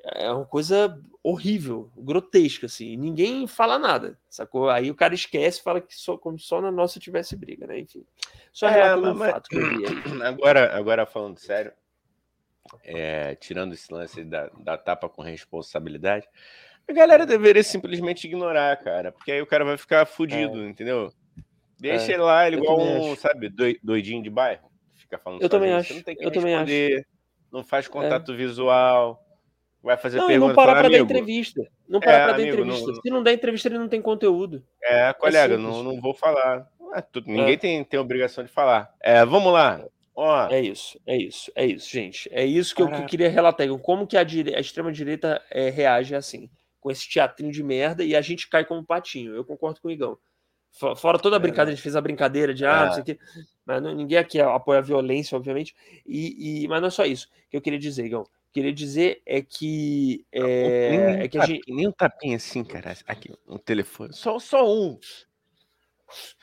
é uma coisa horrível, grotesca, assim. Ninguém fala nada, sacou? Aí o cara esquece fala que só, como só na nossa tivesse briga, né? Enfim. Só é, mas, um fato que eu vi aí. Agora, agora falando sério, é, tirando esse lance da, da tapa com responsabilidade, a galera deveria simplesmente ignorar, cara, porque aí o cara vai ficar fudido, é. entendeu? Deixa é. ele lá, ele igual um, acho. sabe, doidinho de bairro. Fica falando Eu também acho. Não tem que eu responder, também acho. não faz contato é. visual vai fazer não, pergunta. Não, para para dar entrevista. Não para é, para dar entrevista. Não, Se não der entrevista, ele não tem conteúdo. É, colega, é não, não vou falar. Ah, tu, ninguém é. tem, tem obrigação de falar. É, vamos lá. Ó. É isso, é isso, é isso, gente. É isso que eu, que queria relatar. Como que a, dire... a extrema-direita é, reage assim, com esse teatrinho de merda e a gente cai como patinho. Eu concordo com o Igão. Fora toda a é, brincadeira, a gente fez a brincadeira de ah, não sei o quê. Mas não, ninguém aqui apoia a violência, obviamente. E, e, mas não é só isso que eu queria dizer, Igão queria dizer é que. É, nem, é que a gente... nem um tapinha assim, cara. Aqui, um telefone. Só, só um.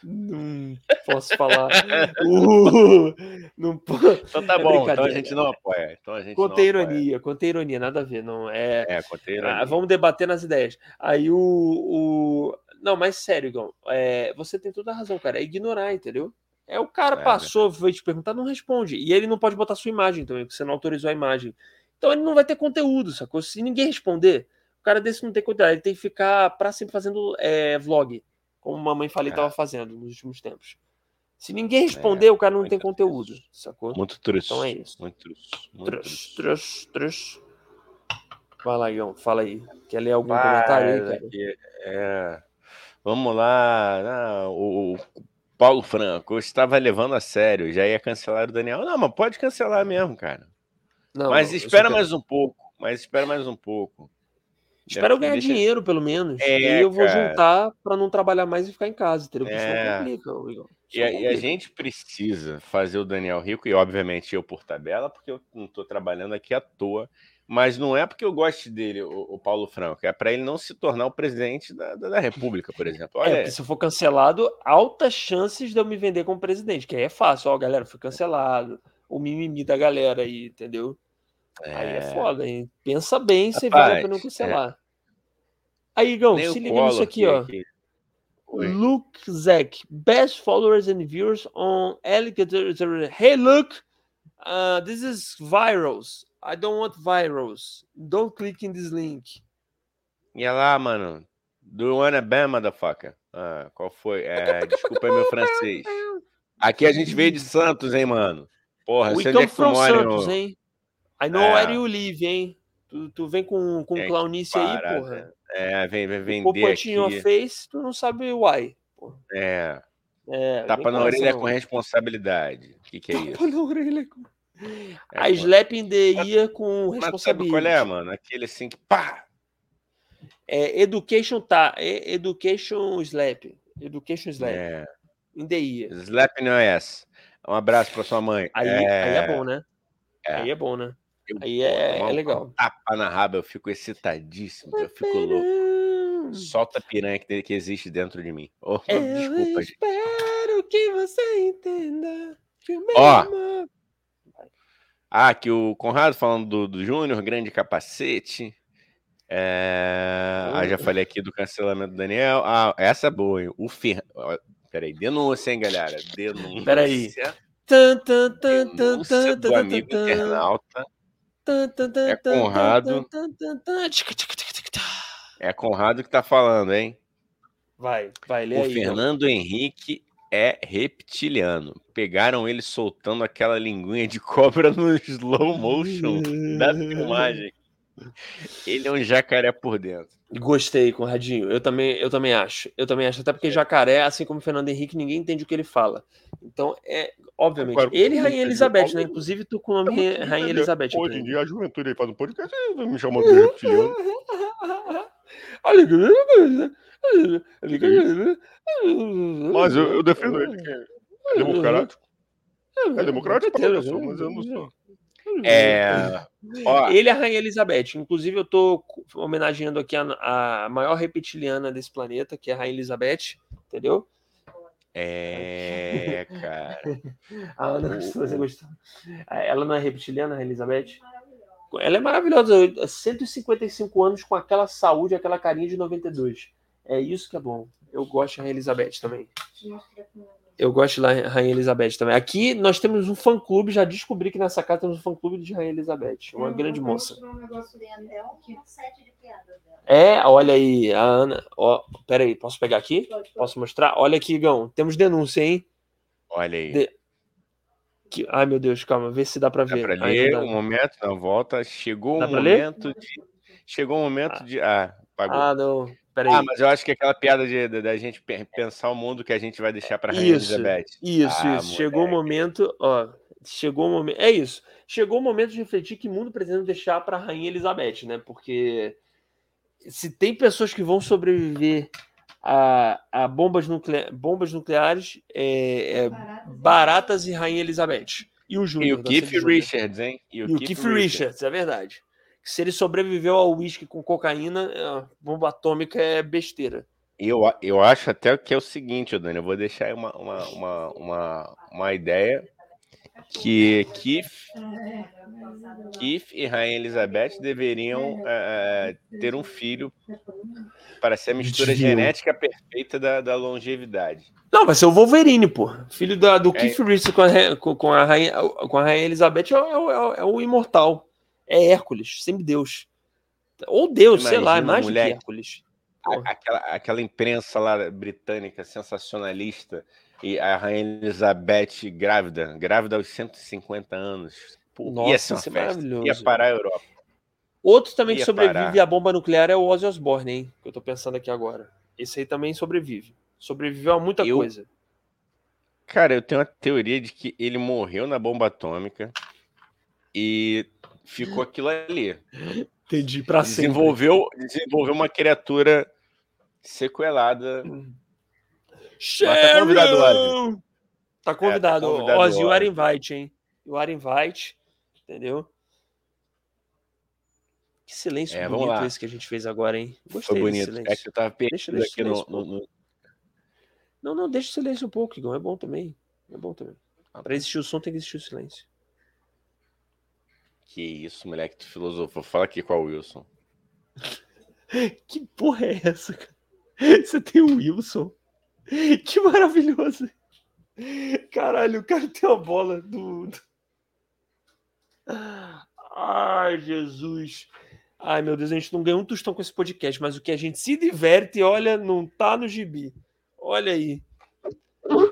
Não posso falar. uh, não Então tá é bom, então a gente não apoia. Então a gente contei ironia, contei ironia, nada a ver. Não é. É, contei ironia. Ah, vamos debater nas ideias. Aí o. o... Não, mas sério, Igão, é, você tem toda a razão, cara. É ignorar, entendeu? É o cara é, passou, foi te perguntar, não responde. E ele não pode botar sua imagem também, porque você não autorizou a imagem. Então ele não vai ter conteúdo, sacou? Se ninguém responder, o cara desse não tem conteúdo. Ele tem que ficar para sempre fazendo é, vlog, como a mamãe falei estava é. fazendo nos últimos tempos. Se ninguém responder, é, o cara não tem conteúdo, sacou? Muito triste. Então é isso. Muito triste. Trus, trus, trus. Vai lá, Ião, fala aí. Quer ler algum comentário aí, cara? É... Vamos lá. Não, o, Paulo Franco, eu estava levando a sério, já ia cancelar o Daniel. Não, mas pode cancelar mesmo, cara. Não, mas espera mais um pouco. Mas espera mais um pouco. Espera eu ganhar deixa... dinheiro, pelo menos. É, e aí eu vou cara. juntar para não trabalhar mais e ficar em casa, entendeu? É... complica, E a, e a, gente precisa fazer o Daniel rico, e obviamente eu por tabela, porque eu não estou trabalhando aqui à toa. Mas não é porque eu goste dele, o, o Paulo Franco, é para ele não se tornar o presidente da, da, da República, por exemplo. É, Olha, é, porque se eu for cancelado, altas chances de eu me vender como presidente, que aí é fácil, ó, galera, foi cancelado, o mimimi da galera aí, entendeu? É... Aí é foda, hein? Pensa bem se vale a pena cancelar. Aí, Igão, Nem se liga nisso aqui, ó. Aqui. Luke Zack, best followers and viewers on Alligator. Hey, look, uh, this is virals. I don't want virals. Don't click in this link. E lá, mano. Do you wanna ban, motherfucker? Ah, qual foi? É, desculpa aí meu francês. Aqui a gente veio de Santos, hein, mano? Porra, We come é from Santos, hein? I know é. where you live, hein? Tu, tu vem com, com é, clownice aí, porra. É, vem, vem vender aqui. face, tu não sabe why. Porra. É. é Tapa na orelha com responsabilidade. O que, que é Tapa isso? Tapa na orelha com... É, a slap in the com responsabilidade. qual é, mano? Aquele assim que pá! É education tá, é education slap. Education slap. É. In the ear. Slap no. Um abraço para sua mãe. Aí é... aí é bom, né? É. Aí é bom, né? Eu, aí é, é legal. Tapa na raba, eu fico excitadíssimo, eu fico louco. Solta a piranha que, que existe dentro de mim. Oh, eu desculpa, gente. Espero que você entenda. Que Ó, ah, que o Conrado falando do, do Júnior, grande capacete. É... Ah, já falei aqui do cancelamento do Daniel. Ah, essa é boa, hein? O Fer... Peraí, denúncia, hein, galera? Denúncia. Peraí. Denúncia do amigo internauta. É Conrado. É Conrado que tá falando, hein? Vai, vai, lê o aí. O Fernando então. Henrique é reptiliano. Pegaram ele soltando aquela linguinha de cobra no slow motion da filmagem. Ele é um jacaré por dentro. Gostei, Conradinho. Eu também, eu também acho. Eu também acho. Até porque é. jacaré, assim como o Fernando Henrique, ninguém entende o que ele fala. Então, é obviamente. Agora, ele e Rainha Elizabeth, né? Inclusive, tu com o nome é Rainha Elizabeth. Hoje em dia, a juventude aí faz um podcast me chamando de reptiliano. Né? Mas eu, eu defendo ele, que é democrático. É democrático para pessoa, mas eu não sou. É, ó, ele é a Rainha Elizabeth. Inclusive, eu tô homenageando aqui a, a maior reptiliana desse planeta, que é a Rainha Elizabeth, entendeu? É, cara. a Ana, se você gostou. Ela não é reptiliana, a Elizabeth? Ela é maravilhosa. 155 anos com aquela saúde, aquela carinha de 92. É isso que é bom. Eu gosto da Rainha Elizabeth também. Eu gosto da Rainha Elizabeth também. Aqui nós temos um fã-clube, já descobri que nessa casa temos um fã-clube de Rainha Elizabeth, uma grande moça. É, olha aí, a Ana. Ó, pera aí, posso pegar aqui? Posso mostrar? Olha aqui, Gão. Temos denúncia, hein? Olha aí. De... Que... Ai, meu Deus, calma, vê se dá para ver. Dá para ler um momento na volta. Chegou o um momento de. Chegou o um momento ah. de. Ah, pagou. Ah, não. Peraí. Ah, mas eu acho que aquela piada da gente pensar o mundo que a gente vai deixar para Rainha isso, Elizabeth. Isso, ah, isso. Chegou o momento, ó. Chegou o momento. É isso. Chegou o momento de refletir que mundo pretende deixar para Rainha Elizabeth, né? Porque se tem pessoas que vão sobreviver a, a bombas, bombas nucleares, é, é baratas e Rainha Elizabeth. E o Júnior. E o Keith Richards, hein? E o, e o Keith, Keith Richards, Richards, é verdade se ele sobreviveu ao uísque com cocaína, a bomba atômica é besteira. Eu, eu acho até que é o seguinte, Dani, eu vou deixar aí uma, uma, uma, uma, uma ideia que Keith, Keith e Rainha Elizabeth deveriam é, é ter um filho para ser a mistura Desvio. genética perfeita da, da, longevidade. Não, vai ser o Wolverine, pô. Filho da, do é. Keith Reese com a, com, a Rainha, com a Rainha Elizabeth é, é, é o imortal é Hércules, sempre Deus. Ou Deus, Imagina sei lá, é mais mulher, que Hércules. Aquela, aquela imprensa lá britânica sensacionalista e a Rainha Elizabeth grávida, grávida aos 150 anos. Pô, Nossa, ia ser uma festa, ia parar a Europa. Outro também ia que sobrevive parar. à bomba nuclear é o Ozzy Osbourne, hein? Que eu tô pensando aqui agora. Esse aí também sobrevive. Sobreviveu a muita eu... coisa. Cara, eu tenho uma teoria de que ele morreu na bomba atômica e ficou aquilo ali. Entendi, pra desenvolveu, sempre. Desenvolveu uma criatura sequelada. Tá convidado, Ozzy. Tá convidado. É, tá convidado Ozzy, are invite, hein? Are invite, entendeu? Que silêncio é, bonito esse que a gente fez agora, hein? Gostei Foi bonito. É que eu tava perdido deixa, aqui no, no, no, Não, não, deixa o silêncio um pouco, Igor. É bom também. É bom também. Ah, Para existir o som, tem que existir o silêncio. Que isso, moleque, tu filosofou. Fala aqui qual Wilson. Que porra é essa, cara? Você tem o Wilson. Que maravilhoso. Caralho, o cara tem a bola do. Ai, Jesus. Ai, meu Deus, a gente não ganhou um tostão com esse podcast, mas o que a gente se diverte, olha, não tá no gibi. Olha aí.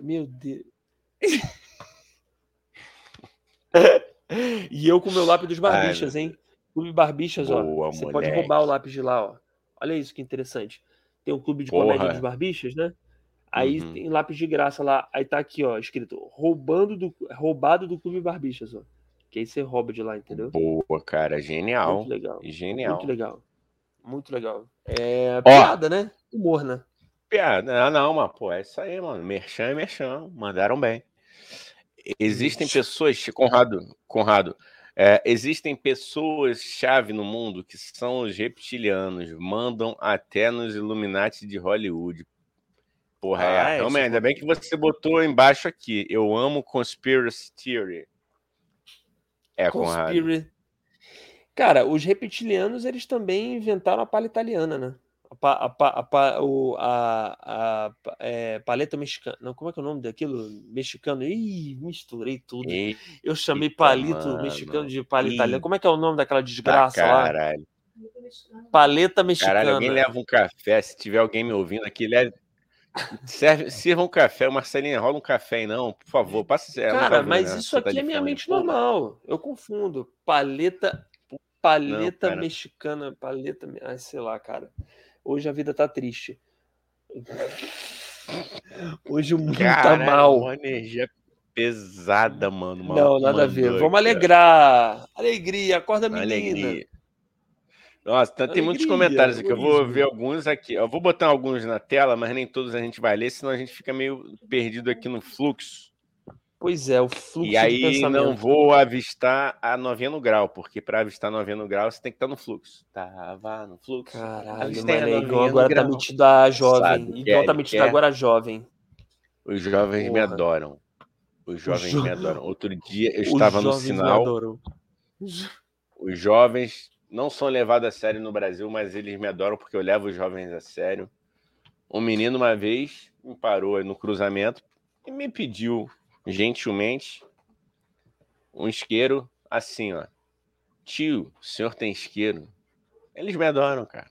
Meu Deus. E eu com meu lápis dos barbichas, Ai, hein? Clube Barbichas, Boa, ó. Você moleque. pode roubar o lápis de lá, ó. Olha isso que interessante. Tem o um clube de Porra. comédia dos barbichas, né? Aí uhum. tem lápis de graça lá. Aí tá aqui, ó, escrito roubando do, roubado do Clube Barbichas, ó. Que aí você rouba de lá, entendeu? Boa, cara. Genial. Muito legal. Genial. Muito legal. Muito legal. É piada, né? Humor, né? Piada. Ah, não, mas, pô, é isso aí, mano. Merchan é merchan. Mandaram bem. Existem pessoas, Conrado, Conrado, é, existem pessoas-chave no mundo que são os reptilianos, mandam até nos Illuminati de Hollywood. Porra, é, ah, é. Realmente, ainda bem que você botou embaixo aqui. Eu amo Conspiracy Theory. É, Conspiracy. Cara, os reptilianos, eles também inventaram a palha italiana, né? A, a, a, a, a é, paleta mexicana. Não, como é que é o nome daquilo? Mexicano. Ih, misturei tudo. Eita, eu chamei palito mano. mexicano de palha italiana. Como é que é o nome daquela desgraça tá, caralho. lá? Paleta mexicana. Caralho, alguém leva um café. Se tiver alguém me ouvindo aqui, leve. Serve, sirva um café, Marcelinha, rola um café aí, não, por favor, passa Cara, mas né? isso tá aqui tá é minha mente normal. Eu confundo. Paleta, paleta não, mexicana, paleta, ai, sei lá, cara. Hoje a vida tá triste. Hoje o mundo tá tá mal. Uma energia pesada, mano. Não, nada a ver. Vamos alegrar. Alegria, acorda menina. Alegria. Nossa, tem muitos comentários aqui. Eu vou ver alguns aqui. Eu vou botar alguns na tela, mas nem todos a gente vai ler, senão a gente fica meio perdido aqui no fluxo. Pois é, o fluxo. E aí não vou avistar a noveno grau, porque para avistar noveno grau você tem que estar no fluxo. Tava no fluxo. Caralho, mano, é igual agora tá grau. tá metido a jovem. Sabe, igual tá metido agora a jovem. Os jovens Porra. me adoram. Os jovens jo... me adoram. Outro dia eu estava no sinal. Os jovens não são levados a sério no Brasil, mas eles me adoram porque eu levo os jovens a sério. Um menino, uma vez, me parou no cruzamento e me pediu, gentilmente, um isqueiro assim, ó. Tio, o senhor tem isqueiro? Eles me adoram, cara.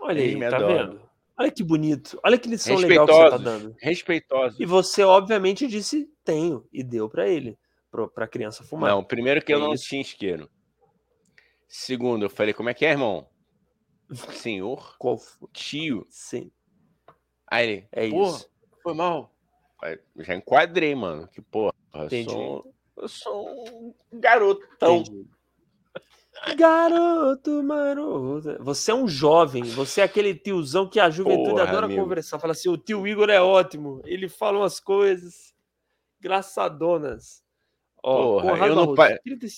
Olha eles aí, tá adoram. vendo? Olha que bonito. Olha que lição legal que você tá dando. Respeitoso. E você, obviamente, disse tenho e deu para ele, para a criança fumar. Não, primeiro que é eu não isso. tinha isqueiro. Segundo, eu falei, como é que é, irmão? Senhor? Qual Tio? Sim. Aí ele, é isso. Foi mal. Já enquadrei, mano. Que porra. Eu sou, eu sou um garotão. Entendi. Garoto maroto. Você é um jovem, você é aquele tiozão que a juventude Porra, adora amigo. conversar. Fala assim: o tio Igor é ótimo, ele fala umas coisas engraçadonas. Ó, Porra, eu, não pa...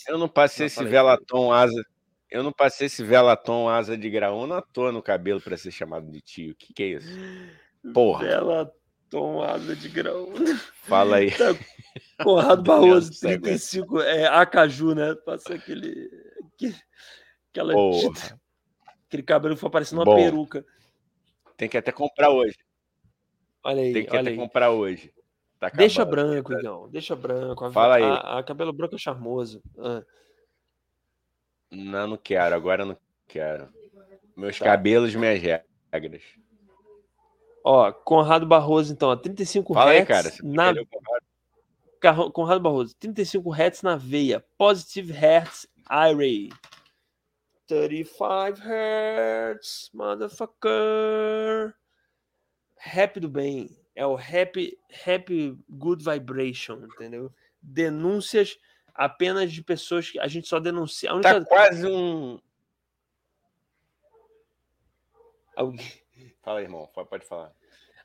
eu não passei não, esse velatom asa. Eu não passei esse velatom asa de graúna à toa no cabelo para ser chamado de tio. O que, que é isso? Porra. Asa de graúna. Fala aí. Tá, Conrado Barroso, 35. É Acaju, né? Passa aquele. Aquela. Porra. Aquele cabelo que foi parecendo uma Bom, peruca. Tem que até comprar hoje. Olha aí. Tem que até aí. comprar hoje. Tá deixa branco, então. Deixa branco. Fala aí. A, a cabelo branco é charmoso. Ah. Não, não quero, agora não quero. Meus tá. cabelos, minhas regras. Ó, Conrado Barroso, então, ó, 35 Fala Hz aí, cara. na... Conrado. Conrado Barroso, 35 Hz na veia. Positive Hertz Array. 35 Hz, motherfucker. Rap do bem. É o rap, rap good vibration, entendeu? Denúncias apenas de pessoas que a gente só denuncia. A única... Tá quase um. Alguém... Fala, irmão, pode falar.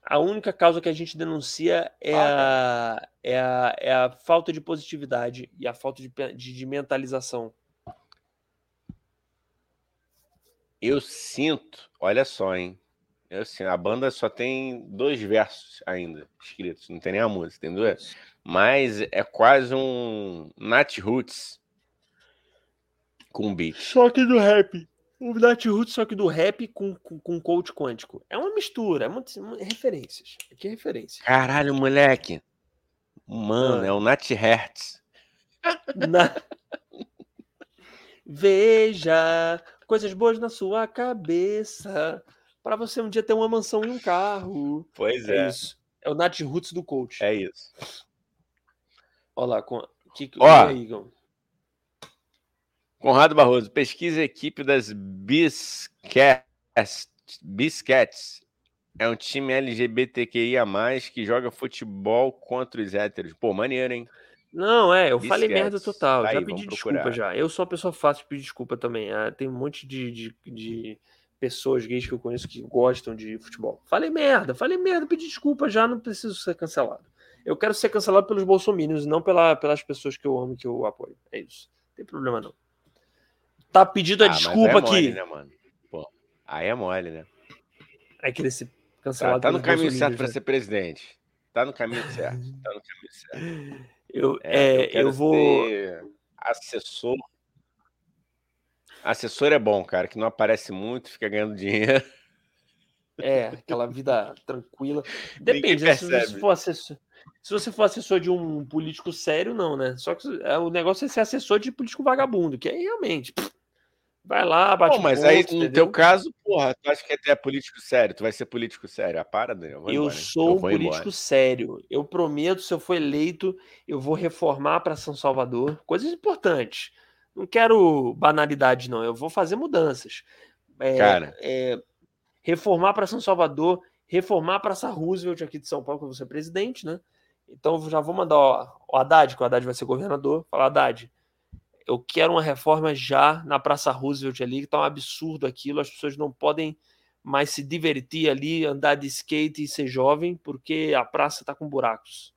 A única causa que a gente denuncia é, ah, a, é, a, é a falta de positividade e a falta de, de, de mentalização. Eu sinto, olha só, hein? Eu, assim, a banda só tem dois versos ainda escritos, não tem nem a música, tem dois mas é quase um Nat Roots com beat. Só que do rap. O Nat Roots, só que do rap com, com, com coach quântico. É uma mistura, é muitas referências. Aqui é referência. Caralho, moleque. Mano, ah. é o Nat Hertz. Na... Veja coisas boas na sua cabeça para você um dia ter uma mansão e um carro. Pois é. É isso. É o Nat Roots do coach. É isso. Olha lá, com... que... Ó, aí, Conrado Barroso, pesquisa equipe das Biscats. Biscats. É um time LGBTQIA, que joga futebol contra os héteros. Pô, maneiro, hein? Não, é, eu Biscats. falei merda total. Tá já aí, pedi desculpa já. Eu sou uma pessoa fácil de pedir desculpa também. Ah, tem um monte de, de, de, pessoas gays que eu conheço que gostam de futebol. Falei merda, falei merda, pedi desculpa já, não preciso ser cancelado. Eu quero ser cancelado pelos bolsominions, não pela, pelas pessoas que eu amo que eu apoio. É isso. Não tem problema não. Tá pedindo a ah, desculpa é mole, aqui. Né, mano? Pô, aí é mole, né? Aí querer ser cancelado. Tá, tá no caminho certo para né? ser presidente. Tá no caminho certo. Tá no caminho certo. Eu, é, é eu, eu vou. Assessor. Assessor é bom, cara, que não aparece muito, fica ganhando dinheiro. É, aquela vida tranquila. Depende, né? se você for assessor. Se você for assessor de um político sério, não, né? Só que é, o negócio é ser assessor de político vagabundo, que aí realmente. Vai lá, bate mas ponto, aí, no entendeu? teu caso, porra, tu acha que é até político sério? Tu vai ser político sério? Ah, para, Daniel. Eu, eu sou eu um político embora. sério. Eu prometo, se eu for eleito, eu vou reformar para São Salvador. Coisas importantes. Não quero banalidade, não. Eu vou fazer mudanças. É, Cara. É, reformar para São Salvador, reformar para Praça Roosevelt aqui de São Paulo, que eu vou ser presidente, né? Então já vou mandar ó, o Haddad, que o Haddad vai ser governador, falar, Haddad, eu quero uma reforma já na Praça Roosevelt ali, que tá um absurdo aquilo, as pessoas não podem mais se divertir ali, andar de skate e ser jovem, porque a praça tá com buracos.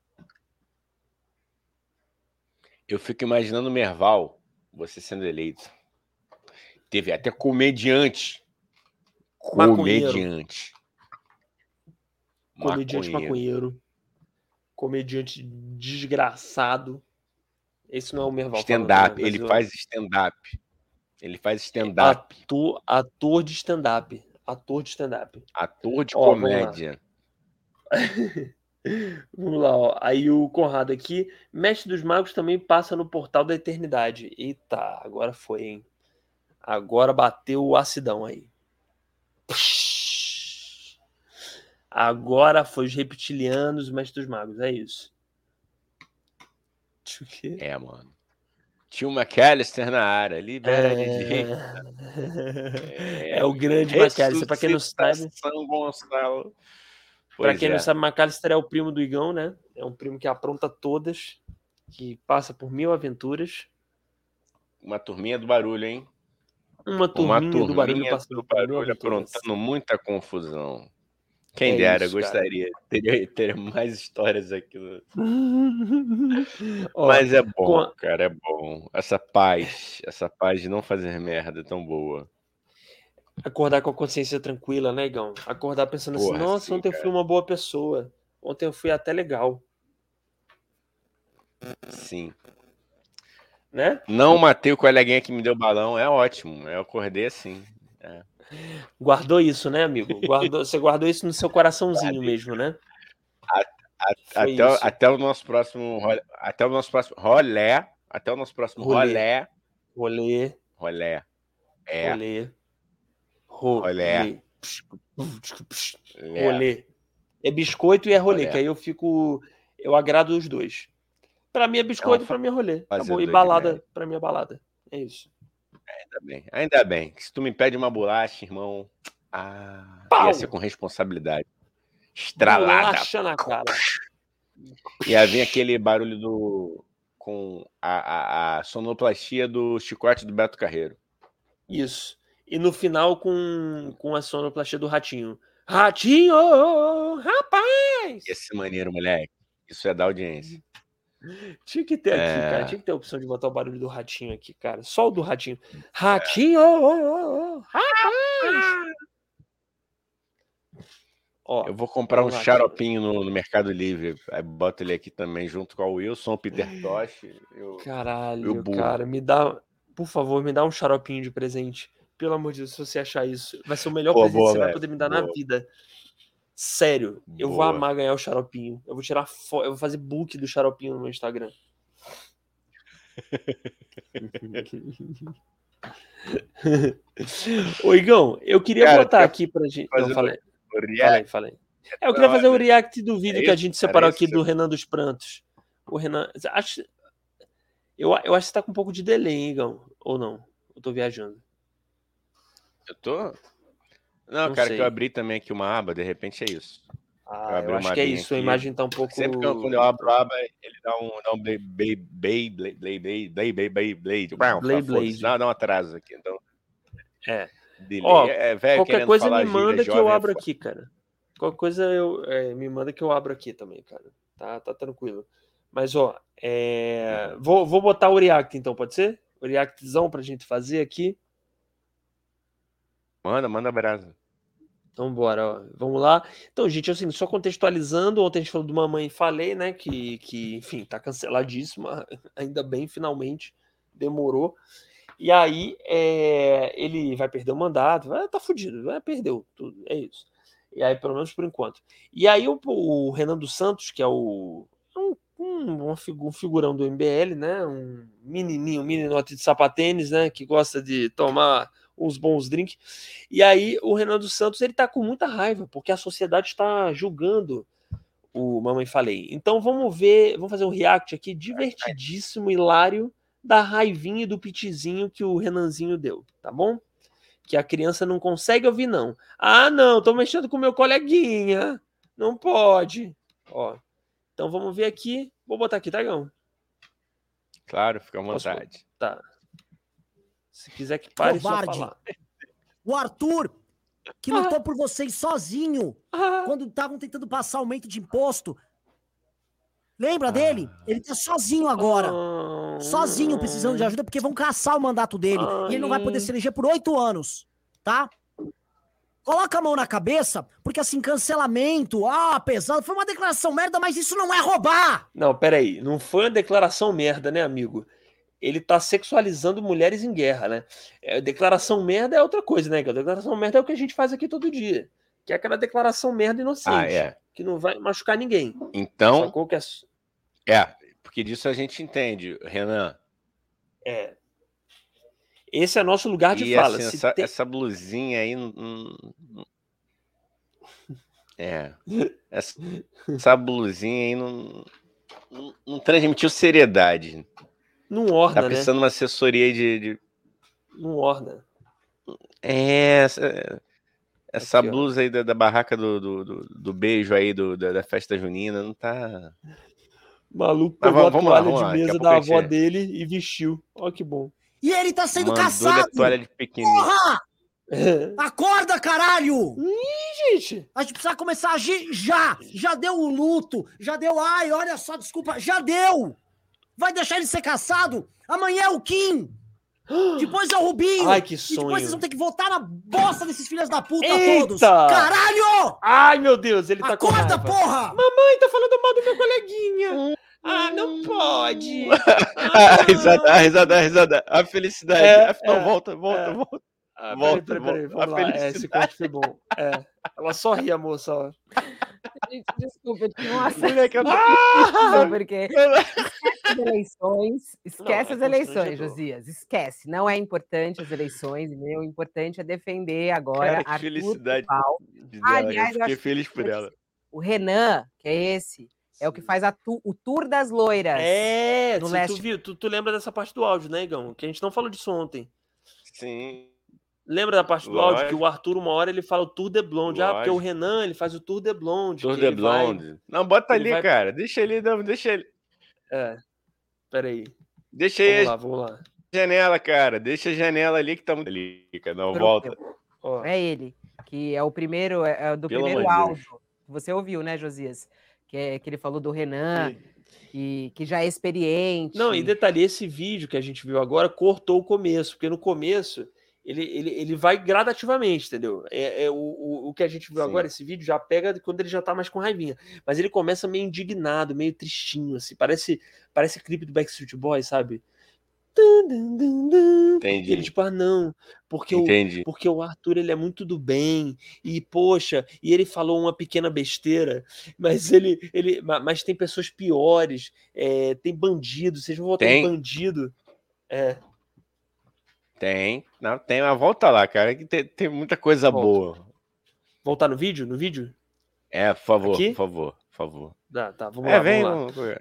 Eu fico imaginando o Merval, você sendo eleito. Teve até comediante. Comediante. Comediante maconheiro comediante desgraçado. Esse não é o Merval. Stand-up, né, ele eu... faz stand-up. Ele faz stand-up. Ator, ator de stand-up. Ator de stand-up. Ator de ó, comédia. Vamos lá, ó. Aí o Conrado aqui. Mestre dos Magos também passa no portal da eternidade. Eita, agora foi, hein? Agora bateu o acidão aí. Agora foi os reptilianos, o mestre dos magos, é isso. É, mano. Tinha o McAllister na área, libera é... é... é o grande McAllister, para quem não sabe. São Gonçalo. Para quem é. não sabe, McAllister é o primo do Igão, né? É um primo que apronta todas, que passa por mil aventuras. Uma turminha do barulho, hein? Uma turminha, Uma turminha do barulho, do barulho aprontando muita confusão. Quem é dera, isso, gostaria. Teria, teria mais histórias aqui. No... Mas é bom, com... cara, é bom. Essa paz, essa paz de não fazer merda é tão boa. Acordar com a consciência tranquila, né, Igão? Acordar pensando assim, Porra, assim, nossa, sim, ontem cara. eu fui uma boa pessoa. Ontem eu fui até legal. Sim. Né? Não matei o coleguinha que me deu balão, é ótimo. Eu acordei assim. É. Guardou isso, né, amigo? Guardou, você guardou isso no seu coraçãozinho mesmo, né? A, a, até, o, até o nosso próximo até o nosso próximo rolé, até o nosso próximo rolé. Rolê. Rolé. É. Rolê. Rolê. Rolê. É biscoito e é rolê, rolê, que aí eu fico. Eu agrado os dois. Pra mim é biscoito, é pra mim é rolê. Acabou. E balada, pra mim é balada. É isso. Ainda bem, ainda bem. Se tu me pede uma bolacha, irmão, ah, Pau! ia ser com responsabilidade. Estralada. Bolacha na cara. Ia vir aquele barulho do. com a, a, a sonoplastia do chicote do Beto Carreiro. Isso. E no final com, com a sonoplastia do ratinho. Ratinho! Rapaz! Esse maneiro, moleque. Isso é da audiência. Tinha que ter aqui, é... cara. Tinha que ter a opção de botar o barulho do ratinho aqui, cara. Só o do ratinho. Ratinho! Oh, oh, rapaz! Ó, eu vou comprar um xaropinho no, no, Mercado Livre. Aí boto ele aqui também, junto com o Wilson, o Peter Tosh. Caralho, cara, me dá. Por favor, me dá um xaropinho de presente. Pelo amor de Deus, se você achar isso, vai ser o melhor presente boa, que você véio. vai poder me dar boa. na vida. Sério, boa. eu vou amar ganhar o xaropinho. Eu vou tirar foto, eu vou fazer book do xaropinho no meu Instagram. Ô, Igão, eu queria Cara, botar aqui pra gente. Não, falei. Falei, falei. É, eu queria fazer o react do vídeo é que a gente separou aqui do Renan dos Prantos. O Renan. Acho, eu, eu acho que você tá com um pouco de delay, hein, Igão? Ou não? Eu tô viajando. Eu tô? Não, não cara, sei. que eu abri também aqui uma aba, de repente é isso. Ah, eu, eu acho que é isso, aqui. a imagem tá um pouco. Sempre que eu, quando eu abro a aba, ele dá um, dá um Beyblade, Beyblade, Beyblade, Beyblade, Beyblade, Beyblade. Dá, dá um atraso aqui, então. É. Delay. Ó, é, véio, qualquer coisa me manda que eu abro é aqui, cara. Qualquer coisa eu, é, me manda que eu abro aqui também, cara. Tá, tá tranquilo. Mas, ó, é... vou, vou botar o React então, pode ser? O Reactzão pra gente fazer aqui. Manda, manda brasa. Então, bora, vamos lá. Então, gente, assim, só contextualizando, ontem a gente falou de Mamãe Falei, né, que, que enfim, tá canceladíssima, ainda bem, finalmente, demorou. E aí, é, ele vai perder o mandato, vai, tá fudido, vai, perdeu tudo, é isso. E aí, pelo menos por enquanto. E aí, o, o Renan dos Santos, que é o um, um, um figurão do MBL, né, um menininho, um meninote de sapatênis, né, que gosta de tomar uns bons drinks. E aí o Renan dos Santos ele tá com muita raiva, porque a sociedade está julgando o Mamãe Falei. Então vamos ver, vamos fazer um react aqui divertidíssimo, hilário, da raivinha e do pitizinho que o Renanzinho deu, tá bom? Que a criança não consegue ouvir, não. Ah, não, tô mexendo com meu coleguinha. Não pode. Ó. Então vamos ver aqui. Vou botar aqui, tá, Gão? Claro, fica à vontade. Posso... Tá. Se quiser que pare, Covarde. só falar. O Arthur, que ah. lutou por vocês sozinho, ah. quando estavam tentando passar aumento de imposto. Lembra ah. dele? Ele tá sozinho agora. Ah. Sozinho, precisando de ajuda, porque vão caçar o mandato dele. E ele não vai poder se eleger por oito anos, tá? Coloca a mão na cabeça, porque assim, cancelamento, ah, pesado, foi uma declaração merda, mas isso não é roubar! Não, peraí, não foi uma declaração merda, né, amigo? Ele tá sexualizando mulheres em guerra, né? É, declaração merda é outra coisa, né? Declaração merda é o que a gente faz aqui todo dia. Que é aquela declaração merda inocente. Ah, é. Que não vai machucar ninguém. Então. Que é... é, porque disso a gente entende, Renan. É. Esse é nosso lugar de e, fala. Assim, essa, tem... essa, blusinha aí. É. Essa, essa blusinha aí não, não, não transmitiu seriedade. Não orna, Tá precisando né? uma assessoria de, de... Não orna. É, essa, essa Aqui, blusa aí da, da barraca do, do, do, do, beijo aí do, da, da, festa junina não tá. maluco pegou vamos, a toalha lá, de mesa da avó dele e vestiu. Olha que bom. E ele tá sendo Mandou caçado! Toalha de Porra! Acorda, caralho! Ih, gente! A gente precisa começar a agir já! Já deu o luto, já deu. Ai, olha só, desculpa, já deu! Vai deixar ele ser caçado? Amanhã é o Kim. Depois é o Rubinho. Ai, que sonho. E depois vocês vão ter que votar na bosta desses filhos da puta Eita. todos. Caralho! Ai, meu Deus, ele tá Acorda, com porra! Mamãe, tá falando mal do meu coleguinha. Ah, não pode. Ah. risada, a risada, a risada. A felicidade. É, não, é, volta, volta, é. volta. Ah, volta, peraí, peraí, volta. Vamos a lá. É, esse corte foi bom. É. Ela só ri, moça. Gente, desculpa, eu tinha um que eu ah! porque esquece as eleições, esquece não, as é eleições, Josias, esquece. Não é importante as eleições, meu, o importante é defender agora a felicidade de dela, Aliás, eu fiquei feliz por ela. O Renan, que é esse, é o que faz tu, o tour das loiras. É, no leste. Tu, viu, tu, tu lembra dessa parte do áudio, né, Igão? Que a gente não falou disso ontem. Sim. Lembra da parte do Lógico. áudio que o Arthur, uma hora, ele fala o Tour de Blonde. Lógico. Ah, porque o Renan, ele faz o Tour de Blonde. Tour de Blonde. Vai... Não, bota ali, vai... cara. Deixa ele, não, deixa ele. É. Peraí. Deixa aí. Vamos lá, vamos lá. Janela, cara. Deixa a janela ali que tá muito ali, Não, Pronto. volta. É ele, que é o primeiro, é, é do Pelo primeiro áudio. Você ouviu, né, Josias? Que, é, que ele falou do Renan. Que, que, já é experiente. Não, e detalhe, esse vídeo que a gente viu agora cortou o começo, porque no começo ele, ele, ele vai gradativamente, entendeu? É, é o, o, o, que a gente viu Sim. agora, esse vídeo, já pega quando ele já tá mais com raivinha. Mas ele começa meio indignado, meio tristinho, assim. Parece, parece clipe do Backstreet Boys, sabe? Entendi. Ele, tipo, ah, não, porque Entendi. o, porque o Arthur ele é muito do bem, e poxa, e ele falou uma pequena besteira, mas ele, ele mas tem pessoas piores, é, tem bandido, vocês vão votar em bandido. É. Tem, não, tem, mas volta lá, cara, que tem, tem muita coisa volta. boa. Voltar no vídeo? No vídeo? É, por favor, Aqui? por favor, por favor. Tá, tá, vamos é, lá, vem, vamos lá.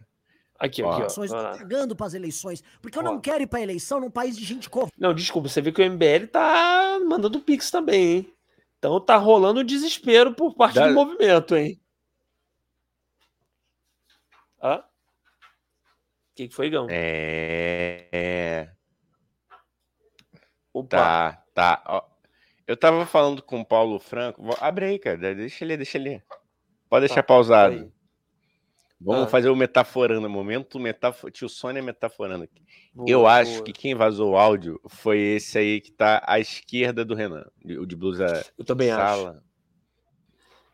Aqui, ó, aqui, ó. Cagando para as eleições. Porque eu não quero ir para eleição num país de gente covarde. Não, desculpa, você vê que o MBL tá mandando pix também, hein? Então tá rolando desespero por parte da... do movimento, hein? Hã? O que, que foi, Gão? É. é. Opa. Tá, tá. Ó, eu tava falando com o Paulo Franco. Abre aí, cara. Deixa ele, deixa ele. Pode deixar tá, pausado. Aí. Vamos ah. fazer o metaforando, momento metafor... tio Sônia metaforando aqui. Boa, eu boa. acho que quem vazou o áudio foi esse aí que tá à esquerda do Renan, o de blusa eu também sala. Acho.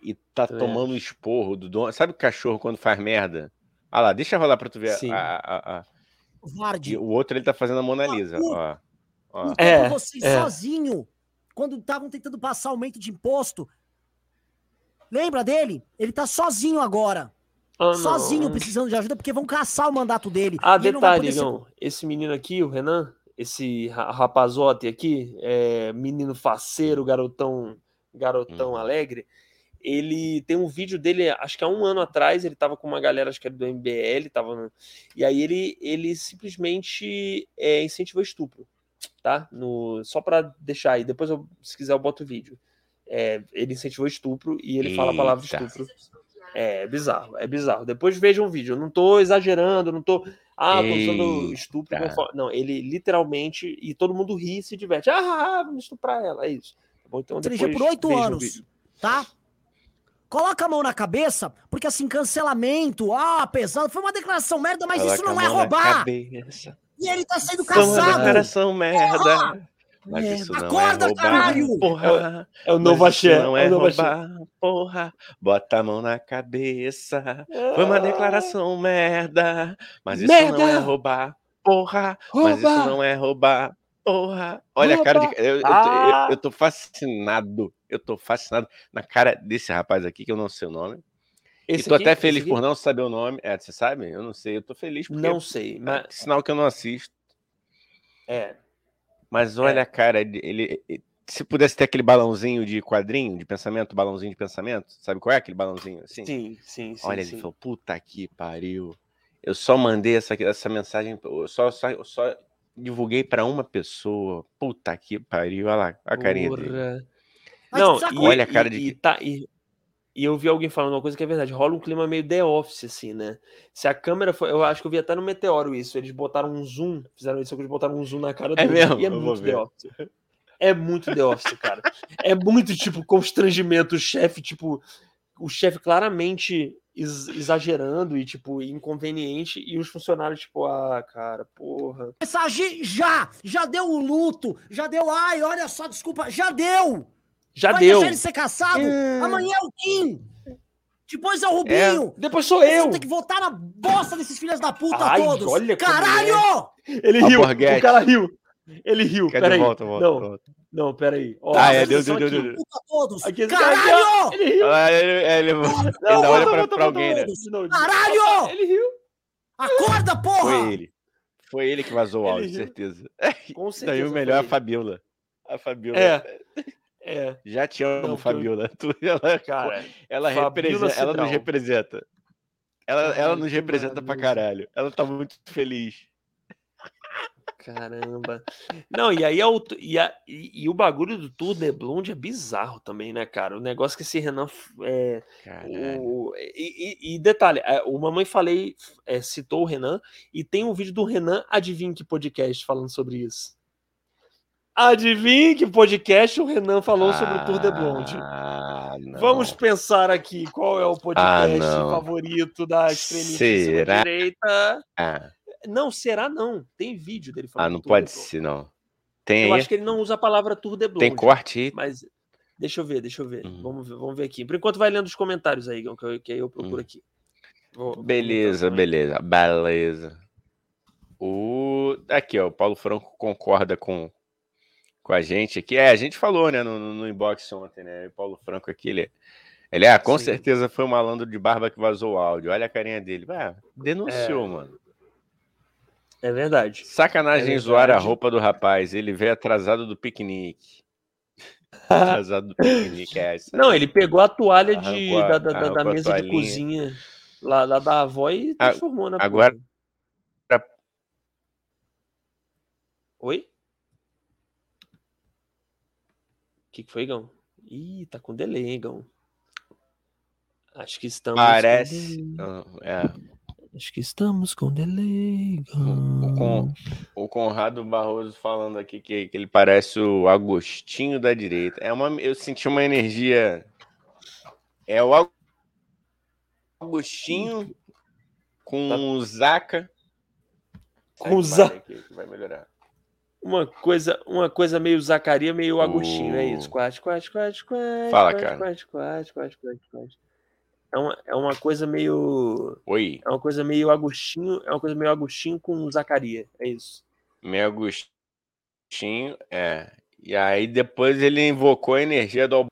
E tá também tomando um esporro do dono. Sabe o cachorro quando faz merda? Ah lá, deixa rolar pra tu ver Sim. a, a, a... o outro ele tá fazendo a Mona Lisa, ó. Ó. É, vocês é. sozinho, quando estavam tentando passar aumento de imposto. Lembra dele? Ele tá sozinho agora. Ah, sozinho precisando de ajuda porque vão caçar o mandato dele. Ah, detalhe, não, ser... esse menino aqui, o Renan, esse rapazote aqui, é, menino faceiro, garotão, garotão hum. alegre, ele tem um vídeo dele, acho que há um ano atrás, ele tava com uma galera, acho que era do MBL, tava no... e aí ele, ele simplesmente é, incentivou estupro, tá? No, só para deixar aí, depois eu, se quiser eu boto o vídeo. É, ele incentivou estupro e ele Eita. fala a palavra estupro é, é bizarro, é bizarro. Depois vejam um vídeo. Eu não tô exagerando, não tô. Ah, tô usando estupro. Não, ele literalmente. E todo mundo ri e se diverte. Ah, vamos estuprar ela. É isso. Tá bom, então depois por oito anos. tá? Coloca a mão na cabeça, porque assim, cancelamento, ah, pesado, foi uma declaração merda, mas Coloca isso não é roubar. E ele tá sendo caçado. Foi uma declaração merda. Porra! Mas é, isso não é acorda, é roubar, caralho! Porra, é, o novo axé. Não é, é roubar, porra. Bota a mão na cabeça. Foi uma declaração merda. Mas isso merda. não é roubar, porra. Rouba. Mas isso não é roubar, porra. Olha rouba. a cara de. Eu, eu, ah. eu, eu, tô fascinado. Eu tô fascinado na cara desse rapaz aqui, que eu não sei o nome. Esse e tô aqui, até feliz por não saber o nome. É, você sabe? Eu não sei. Eu tô feliz porque. Não sei. Mas... sinal que eu não assisto. É. Mas olha, é. cara, ele, ele, se pudesse ter aquele balãozinho de quadrinho, de pensamento, balãozinho de pensamento, sabe qual é aquele balãozinho assim? Sim, sim, sim. Olha, sim. ele falou, puta que pariu. Eu só mandei essa, essa mensagem, eu só, só, só divulguei para uma pessoa. Puta que pariu, olha lá, a carinha Porra. dele. Não, e, olha a cara e, de. E, tá, e, e eu vi alguém falando uma coisa que é verdade. Rola um clima meio The Office, assim, né? Se a câmera foi. Eu acho que eu vi até no Meteoro isso. Eles botaram um zoom. Fizeram isso, eles botaram um zoom na cara é Mesmo? E é muito The Office. É muito The Office, cara. é muito, tipo, constrangimento. O chefe, tipo. O chefe claramente exagerando e, tipo, inconveniente. E os funcionários, tipo, ah, cara, porra. Mensagem já! Já deu o luto! Já deu. Ai, olha só, desculpa. Já deu! Já Vai deu. deixar ele ser caçado? É... Amanhã é o Kim. Depois é o Rubinho. É. Depois sou eu. Você tem que votar na bosta desses filhos da puta Ai, todos. Olha Caralho! É. Ele riu. O cara riu. Ele riu. Cadê? Peraí. Volta, volta, não, volta. não, peraí. Ó, ah, é, deu, deu, deu, deu. Todos. Aqui, Caralho! Ele riu. Ah, ele, ele, não, ele não, olha pra, pra alguém, né? Caralho! Ele riu. Acorda, porra! Foi ele. Foi ele que vazou o áudio, certeza. Com certeza. Daí o melhor é a Fabiola. A Fabiola. É. É. Já te amo, não, Fabiola. Tu, ela, cara, ela, representa, ela nos representa. Ela, ela nos representa pra caralho. Ela tá muito feliz. Caramba. Não, e aí é o, e, a, e, e, o bagulho do Tour de Blonde é bizarro também, né, cara? O negócio que esse Renan. É, o, e, e, detalhe, é, o Mamãe Falei é, citou o Renan e tem um vídeo do Renan Adivinha que podcast falando sobre isso. Adivinhe que podcast o Renan falou ah, sobre o Tour de Blonde. Não. Vamos pensar aqui qual é o podcast ah, favorito da extremista direita. Ah. Não, será não. Tem vídeo dele falando. Ah, não pode ser, não. Tem eu acho que ele não usa a palavra Tour de Blonde. Tem corte? Mas deixa eu ver, deixa eu ver. Uhum. Vamos ver, vamos ver aqui. Por enquanto vai lendo os comentários aí, que, eu, que eu procuro uhum. aqui. Vou, beleza, beleza, beleza. O... Aqui, ó, o Paulo Franco concorda com, com a gente aqui. É, a gente falou, né, no, no inbox ontem, né? O Paulo Franco aqui, ele, ele é, com Sim. certeza foi um malandro de barba que vazou o áudio. Olha a carinha dele. Ué, denunciou, é... mano. É verdade. Sacanagem é verdade. zoar a roupa do rapaz. Ele veio atrasado do piquenique. atrasado do piquenique, é essa. Não, ele pegou a toalha de, da, da, da mesa de cozinha lá, lá, da avó e transformou a, na Agora. Oi? O que, que foi, Gão? Ih, tá com delay, Gão. Acho que estamos. Parece. É. Acho que estamos com delay. O, Con, o Conrado Barroso falando aqui que, que, ele parece o Agostinho da direita. É uma, eu senti uma energia. É o Agostinho com tá. o Zaca. Com o Zaca. Vai melhorar. Uma coisa, uma coisa meio Zacaria, meio Agostinho, é isso. Quase, quase, quase, quase. Fala, cara. Quase, quase, quase, quase, quase é uma, é uma coisa meio. Oi. É uma coisa meio Agostinho. É uma coisa meio Agostinho com Zacaria. É isso. Meio Agostinho, é. E aí depois ele invocou a energia do.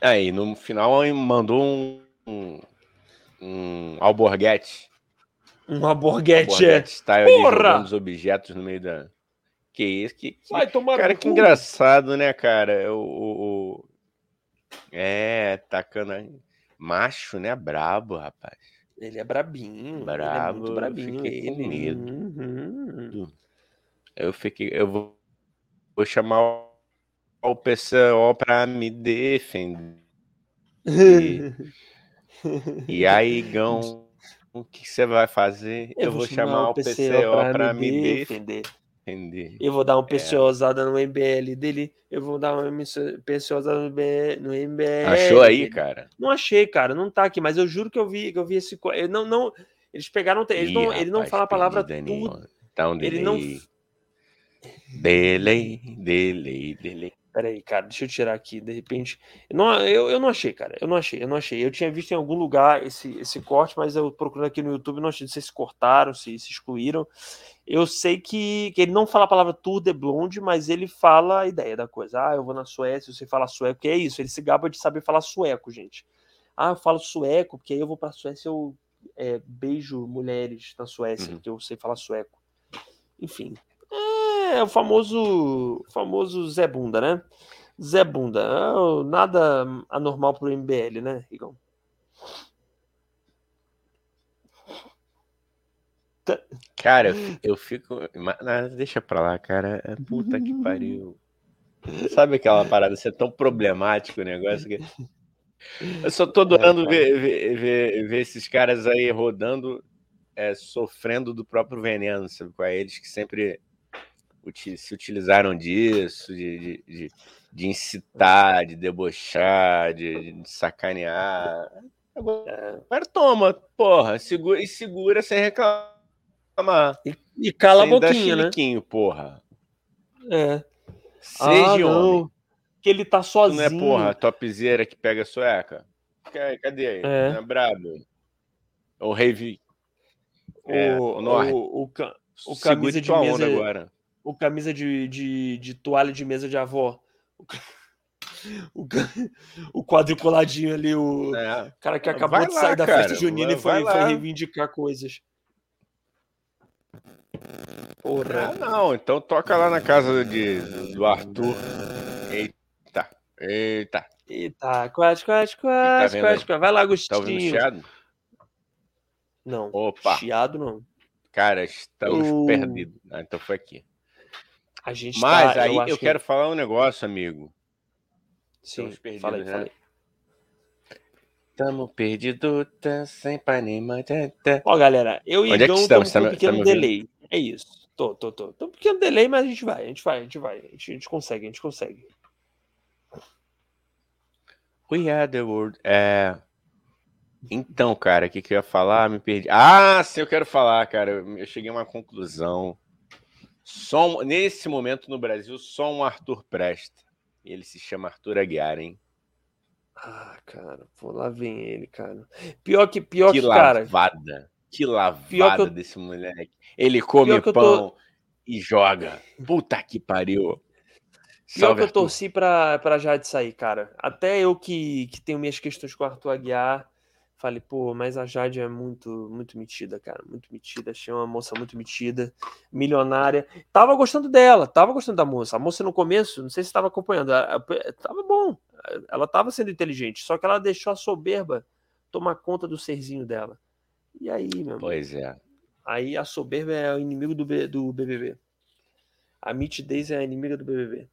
Aí, no final, mandou um. Um, um alborguete. Um alborguete, é. Style Porra! os objetos no meio da. Que isso? Que, que... Vai tomar Cara, que engraçado, né, cara? O, o, é, tacando. Macho, né? Brabo, rapaz. Ele é brabinho. Brabo. É muito brabinho. Fiquei com medo. Uhum. Eu fiquei. Eu vou, vou chamar o pessoal para me defender. e aí, Gão, o que você vai fazer? Eu, eu vou, chamar, chamar o pessoal para me defender. defender. Entendi. Eu vou dar uma PCOzada é. no MBL dele. Eu vou dar uma PCOzada no, no MBL. Achou aí, dele. cara? Não achei, cara. Não tá aqui, mas eu juro que eu vi, que eu vi esse. Eu não, não, eles pegaram. Eles Ih, não, rapaz, ele não fala a palavra tudo. Tá um delay. Ele não. Delay, delay, delay. Peraí, cara, deixa eu tirar aqui, de repente. Não, eu, eu não achei, cara. Eu não achei, eu não achei. Eu tinha visto em algum lugar esse, esse corte, mas eu procurando aqui no YouTube, não achei. Não sei se cortaram, se, se excluíram. Eu sei que, que ele não fala a palavra Tour de Blonde, mas ele fala a ideia da coisa. Ah, eu vou na Suécia, você fala sueco, que é isso. Ele se gaba de saber falar sueco, gente. Ah, eu falo sueco, porque aí eu vou pra Suécia, eu é, beijo mulheres na Suécia, uhum. porque eu sei falar sueco. Enfim, é o famoso, famoso Zé Bunda, né? Zé Bunda. É nada anormal pro MBL, né, Igor? Cara, eu fico. Mas deixa pra lá, cara. É puta que pariu. Sabe aquela parada ser tão problemático o negócio que. Eu só tô adorando é, ver, ver, ver, ver, esses caras aí rodando, é, sofrendo do próprio veneno, sabe? Com eles que sempre se utilizaram disso, de, de, de incitar, de debochar, de, de sacanear. Agora, agora, toma, porra, segura, e segura sem reclamar. E, e cala sem a boquinha, né? porra. É. Seja ah, homem. Que ele tá sozinho. Não é, porra, topzera que pega sueca? Cadê aí? É. Não é brabo. O rei... É, o, o, o, o, o camisa de mesa agora o camisa de, de, de toalha de mesa de avó. O, o quadriculadinho ali, o é. cara que acabou vai de sair lá, da cara. festa junina e foi, foi, reivindicar coisas. Porra. Ah, não, então toca lá na casa de, do Arthur. Eita, eita. Eita, quase, quase, quase, quase, quase. Vai lá, Agostinho. Tá ouvindo chiado? Não. Opa. Chiado não. Cara, estamos uh... perdidos. Ah, então foi aqui. A gente Mas tá, aí eu, eu quero que... falar um negócio, amigo. Sim, perdidos, falei, né? falei. Tamo perdido, tá sem pai nem mãe. Tá, tá. Ó, galera, eu e o Igão estamos com um pequeno tá delay. É isso. Tô, tô, tô. Tô um pequeno delay, mas a gente vai, a gente vai, a gente vai. A gente, a gente consegue, a gente consegue. We are the world. É... Então, cara, o que, que eu ia falar? Me perdi. Ah, sim, eu quero falar, cara. Eu cheguei a uma conclusão. Só, nesse momento no Brasil, só um Arthur presta. Ele se chama Arthur Aguiar, hein? Ah, cara, pô, lá vem ele, cara. Pior que, pior que, que cara. Lavada. Que lavada eu... desse moleque. Ele come pão tô... e joga. Puta que pariu. Pior que eu torci pra, pra Jade sair, cara. Até eu que, que tenho minhas questões com o Arthur Aguiar, falei, pô, mas a Jade é muito, muito metida, cara. Muito metida. Achei uma moça muito metida, milionária. Tava gostando dela, tava gostando da moça. A moça no começo, não sei se estava acompanhando, tava bom. Ela tava sendo inteligente, só que ela deixou a soberba tomar conta do serzinho dela. E aí, meu Pois amigo, é. Aí a soberba é o inimigo do, do BBB. A mitidez é a inimiga do BBB.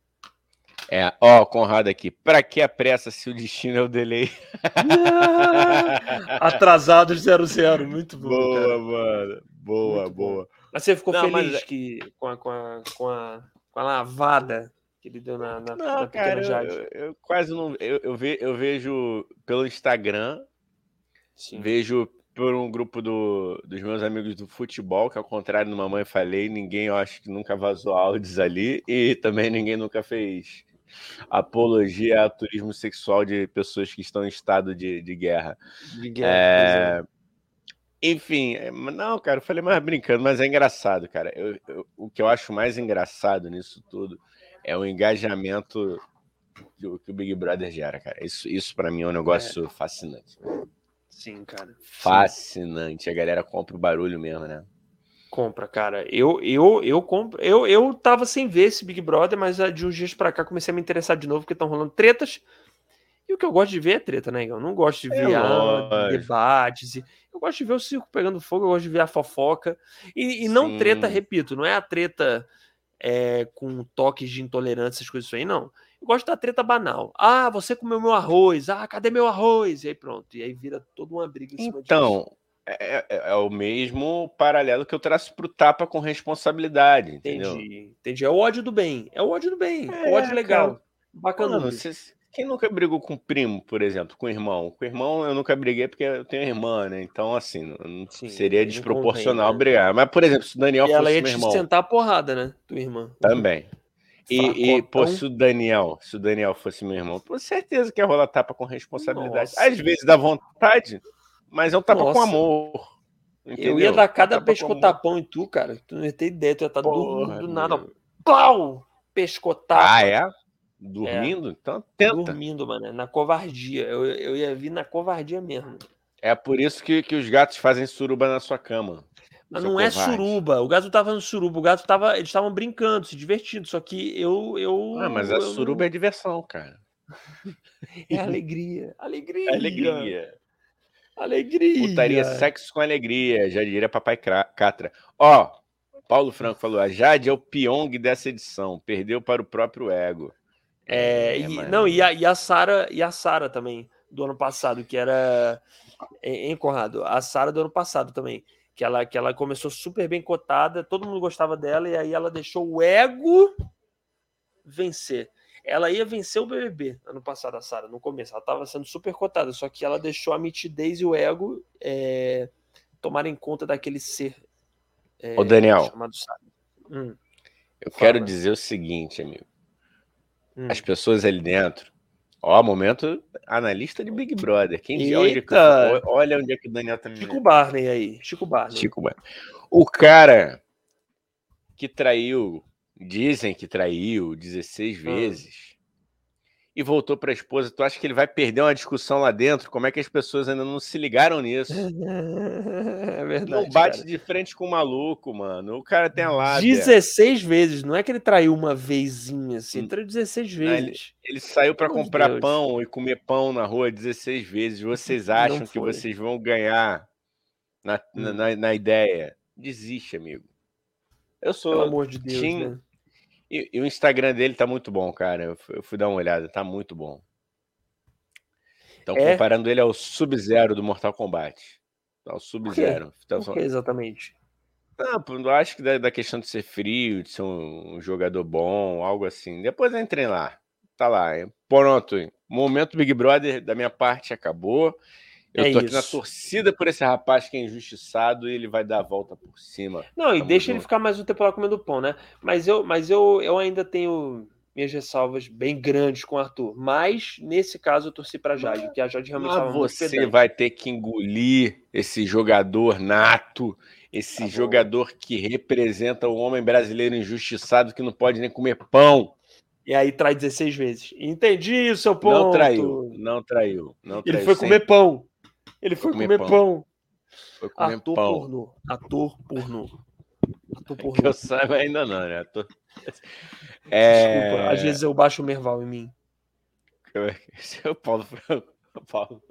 É, ó, Conrado aqui. Pra que a pressa se o destino é o delay? Atrasados 00, muito bom. Boa, cara. mano. Boa, muito boa. Bom. Mas você ficou Não, feliz mas... É que, com, a, com, a, com, a, com a lavada que ele deu na, na, não, na cara, eu, eu, quase não. Eu, eu, ve, eu vejo pelo Instagram, Sim. vejo por um grupo do, dos meus amigos do futebol, que ao contrário do Mamãe Falei, ninguém eu acho que nunca vazou áudios ali e também ninguém nunca fez apologia ao turismo sexual de pessoas que estão em estado de, de guerra. De guerra é... Enfim, é, não, cara, eu falei mais brincando, mas é engraçado, cara. Eu, eu, o que eu acho mais engraçado nisso tudo é o engajamento que o, que o Big Brother gera, cara. Isso, isso para mim é um negócio é. fascinante. Sim, cara. Fascinante. A galera compra o barulho mesmo, né? Compra, cara. Eu eu eu compro. Eu, eu tava sem ver esse Big Brother, mas ah, de uns dias para cá comecei a me interessar de novo porque estão rolando tretas. E o que eu gosto de ver é treta, né? Eu não gosto de ver é ah, debates. Eu gosto de ver o circo pegando fogo, eu gosto de ver a fofoca. E, e não treta, repito, não é a treta é, com toques de intolerância, essas coisas aí, não. Eu gosto da treta banal. Ah, você comeu meu arroz. Ah, cadê meu arroz? E aí pronto. E aí vira toda uma briga em cima então, disso. É, é, é, o mesmo paralelo que eu traço para o tapa com responsabilidade. Entendeu? Entendi, entendi. É o ódio do bem. É o ódio do bem. É, o ódio legal. Cara. Bacana. Mano, quem nunca brigou com primo, por exemplo, com irmão? Com irmão eu nunca briguei porque eu tenho irmã, né? Então, assim, não Sim, seria desproporcional convém, né? brigar. Mas, por exemplo, se o Daniel e fosse ela ia meu irmão... sentar a porrada, né? Tua irmã. Também. E, e, pô, se o Daniel, se o Daniel fosse meu irmão, com certeza que ia rolar tapa com responsabilidade. Nossa. Às vezes dá vontade, mas é um tapa Nossa. com amor. Entendeu? Eu ia dar cada pescotapão em tu, cara. Tu não ia ter ideia, tu ia estar dormindo do nada. Plau! Pescotapo. Ah, é? Dormindo? É. Então tenta. Dormindo, mano. Na covardia. Eu, eu ia vir na covardia mesmo. É por isso que, que os gatos fazem suruba na sua cama. Mas não é covarde. é suruba. O gato tava no suruba. O gato tava. Eles estavam brincando, se divertindo. Só que eu. eu ah, mas a eu, suruba é diversão, cara. É alegria. Alegria. Alegria. Alegria. Putaria sexo com alegria, já diria papai Catra. Ó, Paulo Franco falou: a Jade é o Pyong dessa edição, perdeu para o próprio ego. É, é e, não, e a, e a Sara e a Sara também do ano passado, que era em Conrado, a Sara do ano passado também, que ela que ela começou super bem cotada, todo mundo gostava dela e aí ela deixou o ego vencer. Ela ia vencer o BBB ano passado, a Sara, no começo. Ela estava sendo super cotada, só que ela deixou a mitidez e o ego é, tomarem conta daquele ser. É, Ô, Daniel. Chamado Sara. Hum, eu fala. quero dizer o seguinte, amigo. Hum. As pessoas ali dentro. Ó, momento analista de Big Brother. Quem Eita. onde que, olha onde é que o Daniel tá Chico Barney aí. Chico Barney. Chico Barney. O cara que traiu Dizem que traiu 16 vezes. E voltou para a esposa. Tu acha que ele vai perder uma discussão lá dentro? Como é que as pessoas ainda não se ligaram nisso? É verdade. Não bate cara. de frente com o maluco, mano. O cara tem a lá. 16 vezes. Não é que ele traiu uma vezinha assim. Ele traiu 16 vezes. Ele, ele saiu para comprar Deus. pão e comer pão na rua 16 vezes. Vocês acham que vocês vão ganhar na, hum. na, na ideia? Desiste, amigo. Eu sou. Pelo amor de Deus. Team, né? E, e, o Instagram dele tá muito bom, cara. Eu fui, eu fui dar uma olhada, tá muito bom. Então, é? comparando ele ao Sub-Zero do Mortal Kombat. Ao Sub-Zero. Então, que exatamente? Não, acho que da, da, questão de ser frio, de ser um, um, jogador bom, algo assim. Depois entrem lá. Tá lá. Hein? Pronto. Momento Big Brother da minha parte acabou. Eu é tô aqui isso. na torcida por esse rapaz que é injustiçado e ele vai dar a volta por cima. Não, e deixa junto. ele ficar mais um tempo lá comendo pão, né? Mas eu, mas eu, eu ainda tenho minhas ressalvas bem grandes com o Arthur. Mas, nesse caso, eu torci para Jade, porque a Jade realmente estava Você vai ter que engolir esse jogador nato, esse tá jogador que representa o homem brasileiro injustiçado que não pode nem comer pão. E aí trai 16 vezes. Entendi seu ponto. Não traiu, não traiu. Não Ele foi comer pão. Ele foi, foi comer, comer pão. pão. Foi comer Ator pão. pornô. Ator pornô. Ator pornô. Que eu saiba ainda não, né? Ator... É... Desculpa, às vezes eu baixo o Merval em mim. Seu Paulo Franco. Paulo,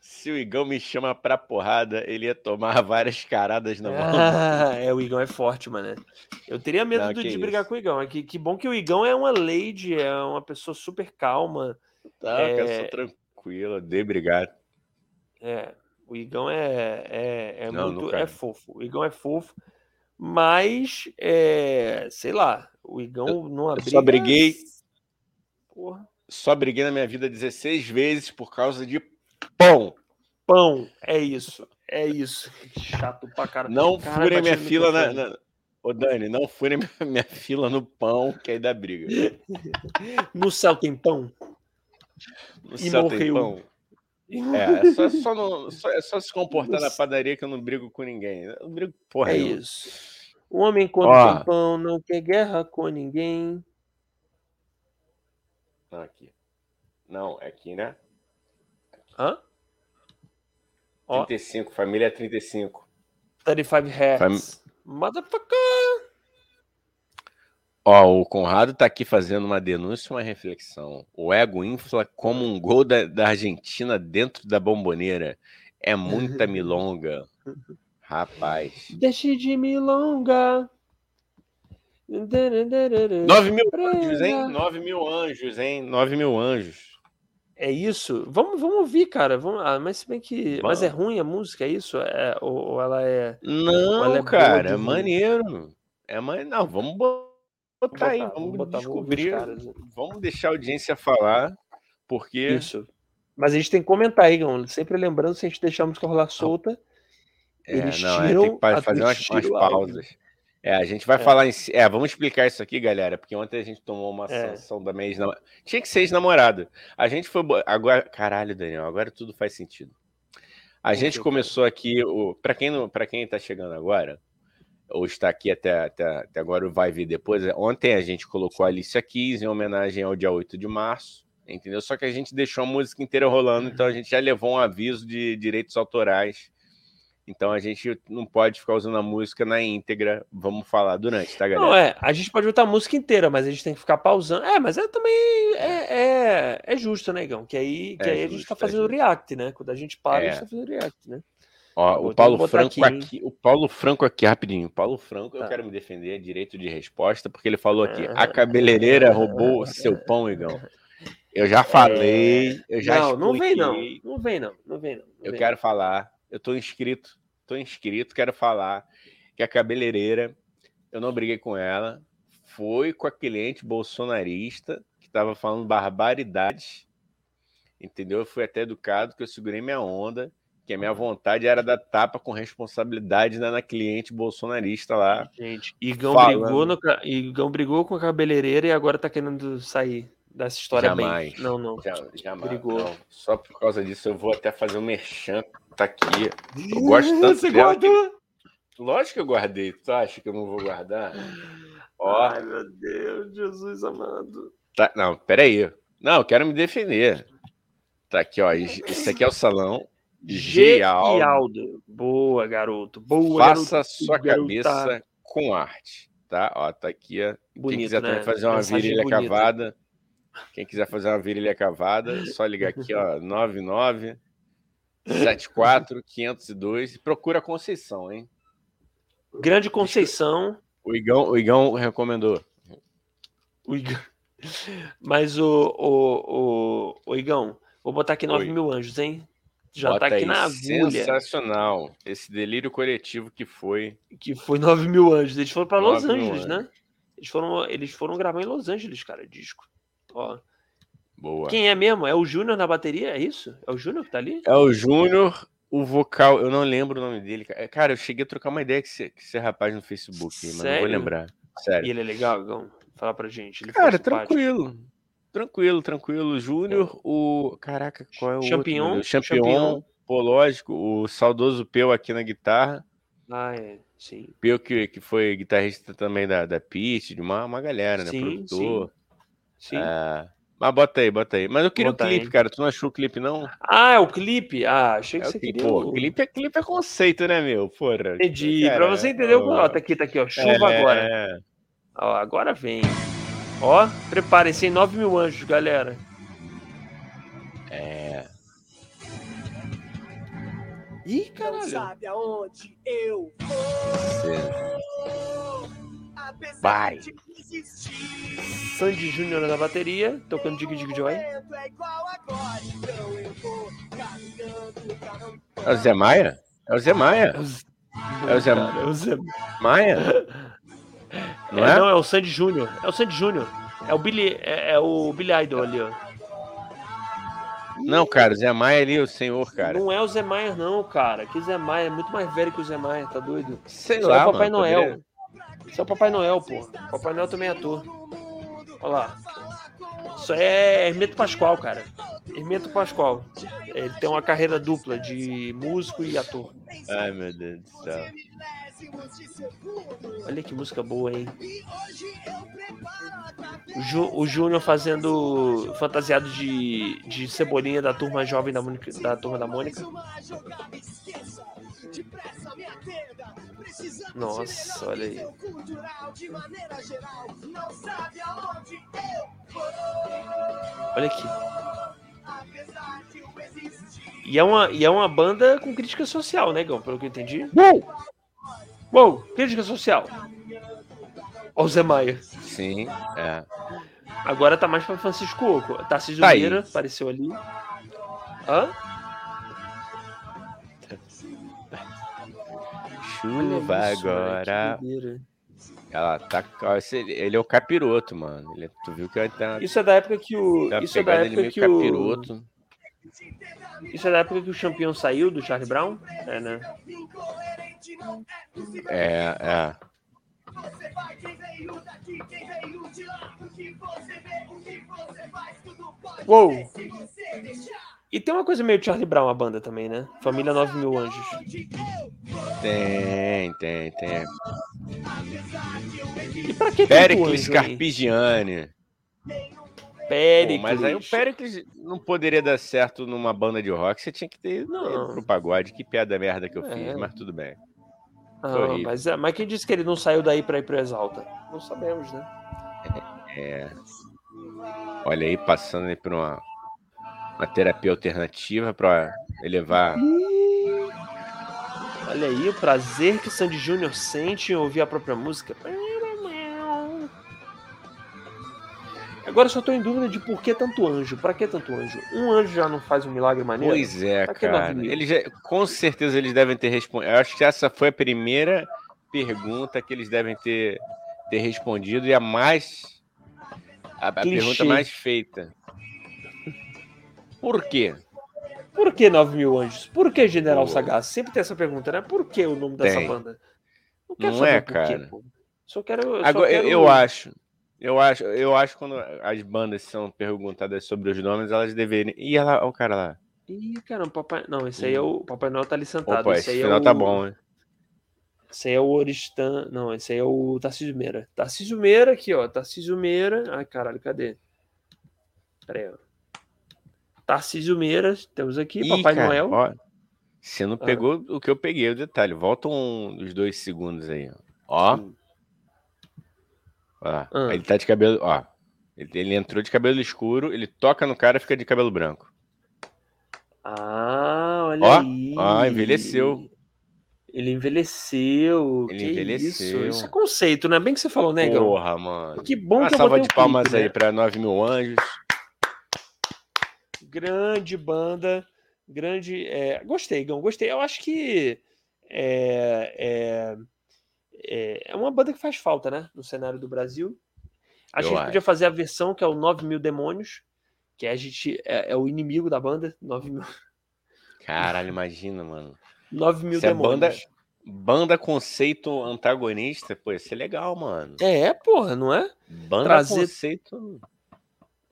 se o Igão me chama pra porrada, ele ia tomar várias caradas na mão. Ah, é, o Igão é forte, mano. Eu teria medo Não, de, brigar com o Igão. É que, que bom que o Igão é uma lady, é uma pessoa super calma. Tá, é... eu sou tranquila, de brigar. É, o Igão é, é, é Não, muito. É fofo. O Igão é fofo, mas é, sei lá, o Igão eu, não abriu. Só briguei. Porra só briguei na minha vida 16 vezes por causa de pão. Pão, é isso. É isso. Chato pra caralho. Não furem minha fila na, na. Ô, Dani, não furem minha, minha fila no pão, que aí dá briga. no céu tem pão. No e céu morreu. tem pão. É, é só, só, não, só, é só se comportar na padaria que eu não brigo com ninguém. Eu não brigo porra. É isso. O homem quando Ó, pão não quer guerra com ninguém. Não, aqui. Não, é aqui, né? Hã? 35, Ó. família 35. 35 hertz. Fam... Motherfucker! Ó, o Conrado tá aqui fazendo uma denúncia e uma reflexão. O ego infla como um gol da, da Argentina dentro da bomboneira. É muita milonga. Rapaz. Deixe de milonga. 9 mil anjos, hein? 9 mil anjos, hein? 9 mil anjos. É isso? Vamos, vamos ouvir, cara. Vamos, ah, mas se bem que. Vamos. Mas é ruim a música, é isso? É, ou, ou ela é. Não, ela é cara, é maneiro. É man... Não, vamos botar, botar aí, vamos, botar, descobrir. Vamos, né? vamos deixar a audiência falar, porque. Isso. Mas a gente tem que comentar aí, Sempre lembrando, se a gente deixar a música rolar solta. É, eles não, é, tem que fazer umas, umas pausas. É, a gente vai é. falar em. É, vamos explicar isso aqui, galera, porque ontem a gente tomou uma é. sanção da minha ex-namorada. Tinha que ser ex-namorada. A gente foi. Agora. Caralho, Daniel, agora tudo faz sentido. A gente começou aqui. O... Para quem, não... quem tá chegando agora, ou está aqui até, até, até agora, vai vir depois. É, ontem a gente colocou a Alicia Keys em homenagem ao dia 8 de março, entendeu? Só que a gente deixou a música inteira rolando, então a gente já levou um aviso de direitos autorais então a gente não pode ficar usando a música na íntegra. Vamos falar durante, tá, galera? Não, é. A gente pode botar a música inteira, mas a gente tem que ficar pausando. É, mas é também. É, é, é justo, né, Igão? Que aí, que é aí justo, a gente tá é fazendo é react, né? Quando a gente para, a gente tá fazendo react, né? Ó, o Paulo Franco aqui, aqui, o Paulo Franco aqui, rapidinho. O Paulo Franco, tá. eu quero me defender, direito de resposta, porque ele falou aqui: a cabeleireira roubou seu pão, Igão. Eu já falei, eu já Não, expliquei. não vem não. Não vem não, não vem não. não eu vem quero falar eu tô inscrito, tô inscrito, quero falar que a cabeleireira, eu não briguei com ela, foi com a cliente bolsonarista que estava falando barbaridades, entendeu? Eu fui até educado, que eu segurei minha onda, que a minha vontade era dar tapa com responsabilidade na, na cliente bolsonarista lá. Gente, Igão brigou, no, Igão brigou com a cabeleireira e agora tá querendo sair dessa história jamais, bem. Não, não. Jamais. Brigou. Não. Só por causa disso eu vou até fazer um merchan tá aqui. Eu gosto tanto Você dela que... Lógico que eu guardei. Tu acha que eu não vou guardar? Ó. Ai, meu Deus, Jesus amado. Tá, não, peraí. Não, eu quero me defender. Tá aqui, ó. Esse aqui é o salão. G. Aldo. Boa, garoto. Boa, Faça garoto. sua cabeça com arte. Tá? Ó, tá aqui. Ó. Bonito, Quem quiser né? também fazer uma Mensagem virilha bonita. cavada. Quem quiser fazer uma virilha cavada, só ligar aqui, ó. 99 74 502 procura Conceição, hein? Grande Conceição. O Igão, o Igão recomendou. O Igão. Mas o, o, o, o Igão, vou botar aqui 9 Oi. mil anjos, hein? Já Bota tá aqui na agulha. Sensacional. Esse delírio coletivo que foi. Que foi 9 mil anjos. Eles foram para Los Angeles, né? Eles foram, eles foram gravar em Los Angeles, cara, disco. Ó. Boa. Quem é mesmo? É o Júnior na bateria? É isso? É o Júnior que tá ali? É o Júnior, o vocal, eu não lembro o nome dele. Cara, eu cheguei a trocar uma ideia com esse, com esse rapaz no Facebook, mas não vou lembrar. Sério. E ele é legal, Gão? Fala pra gente. Ele Cara, tranquilo. Tranquilo, tranquilo. Júnior, o. Caraca, qual é o Champignon, outro? Champignon, Champignon, pô, lógico. O saudoso Peu aqui na guitarra. Ah, é. Sim. Peu que, que foi guitarrista também da, da Pitch, de uma, uma galera, né? Sim, Produtor. Sim. sim. É... Mas bota aí, bota aí. Mas eu queria o clipe, aí. cara. Tu não achou o clipe, não? Ah, é o clipe? Ah, achei que é você queria. Pô, clipe é, clipe é conceito, né, meu? Porra. Entendi. Cara, pra você entender, ó, tá aqui, tá aqui, ó. Chuva é... agora. Ó, agora vem. Ó, preparem-se, 9 mil anjos, galera. É. Ih, caralho. Não sabe aonde eu vou. Vai. Sandy Júnior na bateria, tocando Dig Dig Joy. É o Zé Maia? É o Zé Maia. É o Zé, é o Zé Maia. Não é, é? Não, é o Sandy Júnior. É o Sandy Júnior. É o Billy, é, é, o Billy Idol ali, ó. Não, cara, o Zé Maia ali, o senhor, cara. Não é o Zé Maia, não, cara. Que Zé Maia é muito mais velho que o Zé Maia, tá doido? Sei Isso lá, é o Papai mano, Noel. Isso é o Papai Noel, pô. Papai Noel também é ator. Olha lá. Isso é Hermeto Pascoal, cara. Hermeto Pascoal. Ele tem uma carreira dupla de músico e ator. Ai, meu Deus do céu. Olha que música boa, hein? O, Ju, o Júnior fazendo fantasiado de, de cebolinha da turma jovem da, Mônica, da turma da Mônica. Nossa, olha aí. Olha aqui. E é uma, e é uma banda com crítica social, né, Gão? Pelo que eu entendi. Uou! Uou! Crítica social. Ó o Zé Maia. Sim, é. Agora tá mais pra Francisco Oco. Tarcísio tá Meira apareceu ali. Hã? Chuva agora. Ela tá. Ele é o capiroto, mano. Ele, tu viu que tá. Isso é da época que o. Isso é da época que capiroto. o. Isso é da época que o campeão saiu do Charlie Brown? É, né? É, é. Uou! E tem uma coisa meio Charlie Brown a banda também, né? Família 9 mil anjos. Tem, tem, tem. E pra que Pericles Carpigiani. Pericles. Pô, mas aí o Pericles não poderia dar certo numa banda de rock. Você tinha que ter não. pro pagode. Que piada merda que eu é. fiz, mas tudo bem. Ah, mas, é, mas quem disse que ele não saiu daí para ir pro Exalta? Não sabemos, né? É. Olha aí, passando aí por uma, uma terapia alternativa para elevar. Olha aí o prazer que Sandy Júnior sente em ouvir a própria música. Agora só tô em dúvida de por que tanto anjo. Para que tanto anjo? Um anjo já não faz um milagre maneiro? Pois é, cara. Eles já, com certeza eles devem ter respondido. Eu acho que essa foi a primeira pergunta que eles devem ter, ter respondido e a mais. A, a pergunta mais feita. Por quê? Por que 9 mil anjos? Por que General pô. Sagaz? Sempre tem essa pergunta, né? Por que o nome dessa tem. banda? Não, não é, cara. Quê, só quero. Agora, quero... eu acho. Eu acho, eu acho que quando as bandas são perguntadas sobre os nomes, elas deveriam. Ih, olha lá, o cara lá. Ih, caramba, papai. Não, esse aí é o. Papai Noel tá ali sentado. Opa, esse, esse final é tá bom, hein? Esse aí é o Oristan. Não, esse aí é o Tarcísio Meira. Tarcísio Meira aqui, ó. Tarcísio Meira. Ai, caralho, cadê? Pera aí, ó. Tarcísio Meira, temos aqui, Ih, Papai cara, Noel. Ó, você não ah. pegou o que eu peguei, o detalhe. Volta um dos dois segundos aí, ó. Ó. Ah. Ele tá de cabelo. Ó. Ele, ele, entrou de cabelo escuro, ele toca no cara e fica de cabelo branco. Ah, olha ó, aí. Ó, envelheceu. Ele envelheceu. Ele que envelheceu. Isso? isso é conceito, não é bem que você falou, né? Porra, mano. Que bom Uma que salva de palmas clipe, aí né? pra 9 mil anjos. Grande banda. Grande. É... Gostei, Gão. Gostei. Eu acho que. É, é, é, é uma banda que faz falta, né? No cenário do Brasil. A gente podia fazer a versão que é o 9 mil demônios, que a gente é, é, o inimigo da banda. 9 mil. Caralho, imagina, mano. 9 mil Se demônios. A banda, Banda conceito antagonista, pô, isso é legal, mano. É, porra, não é? Banda Trazer... conceito.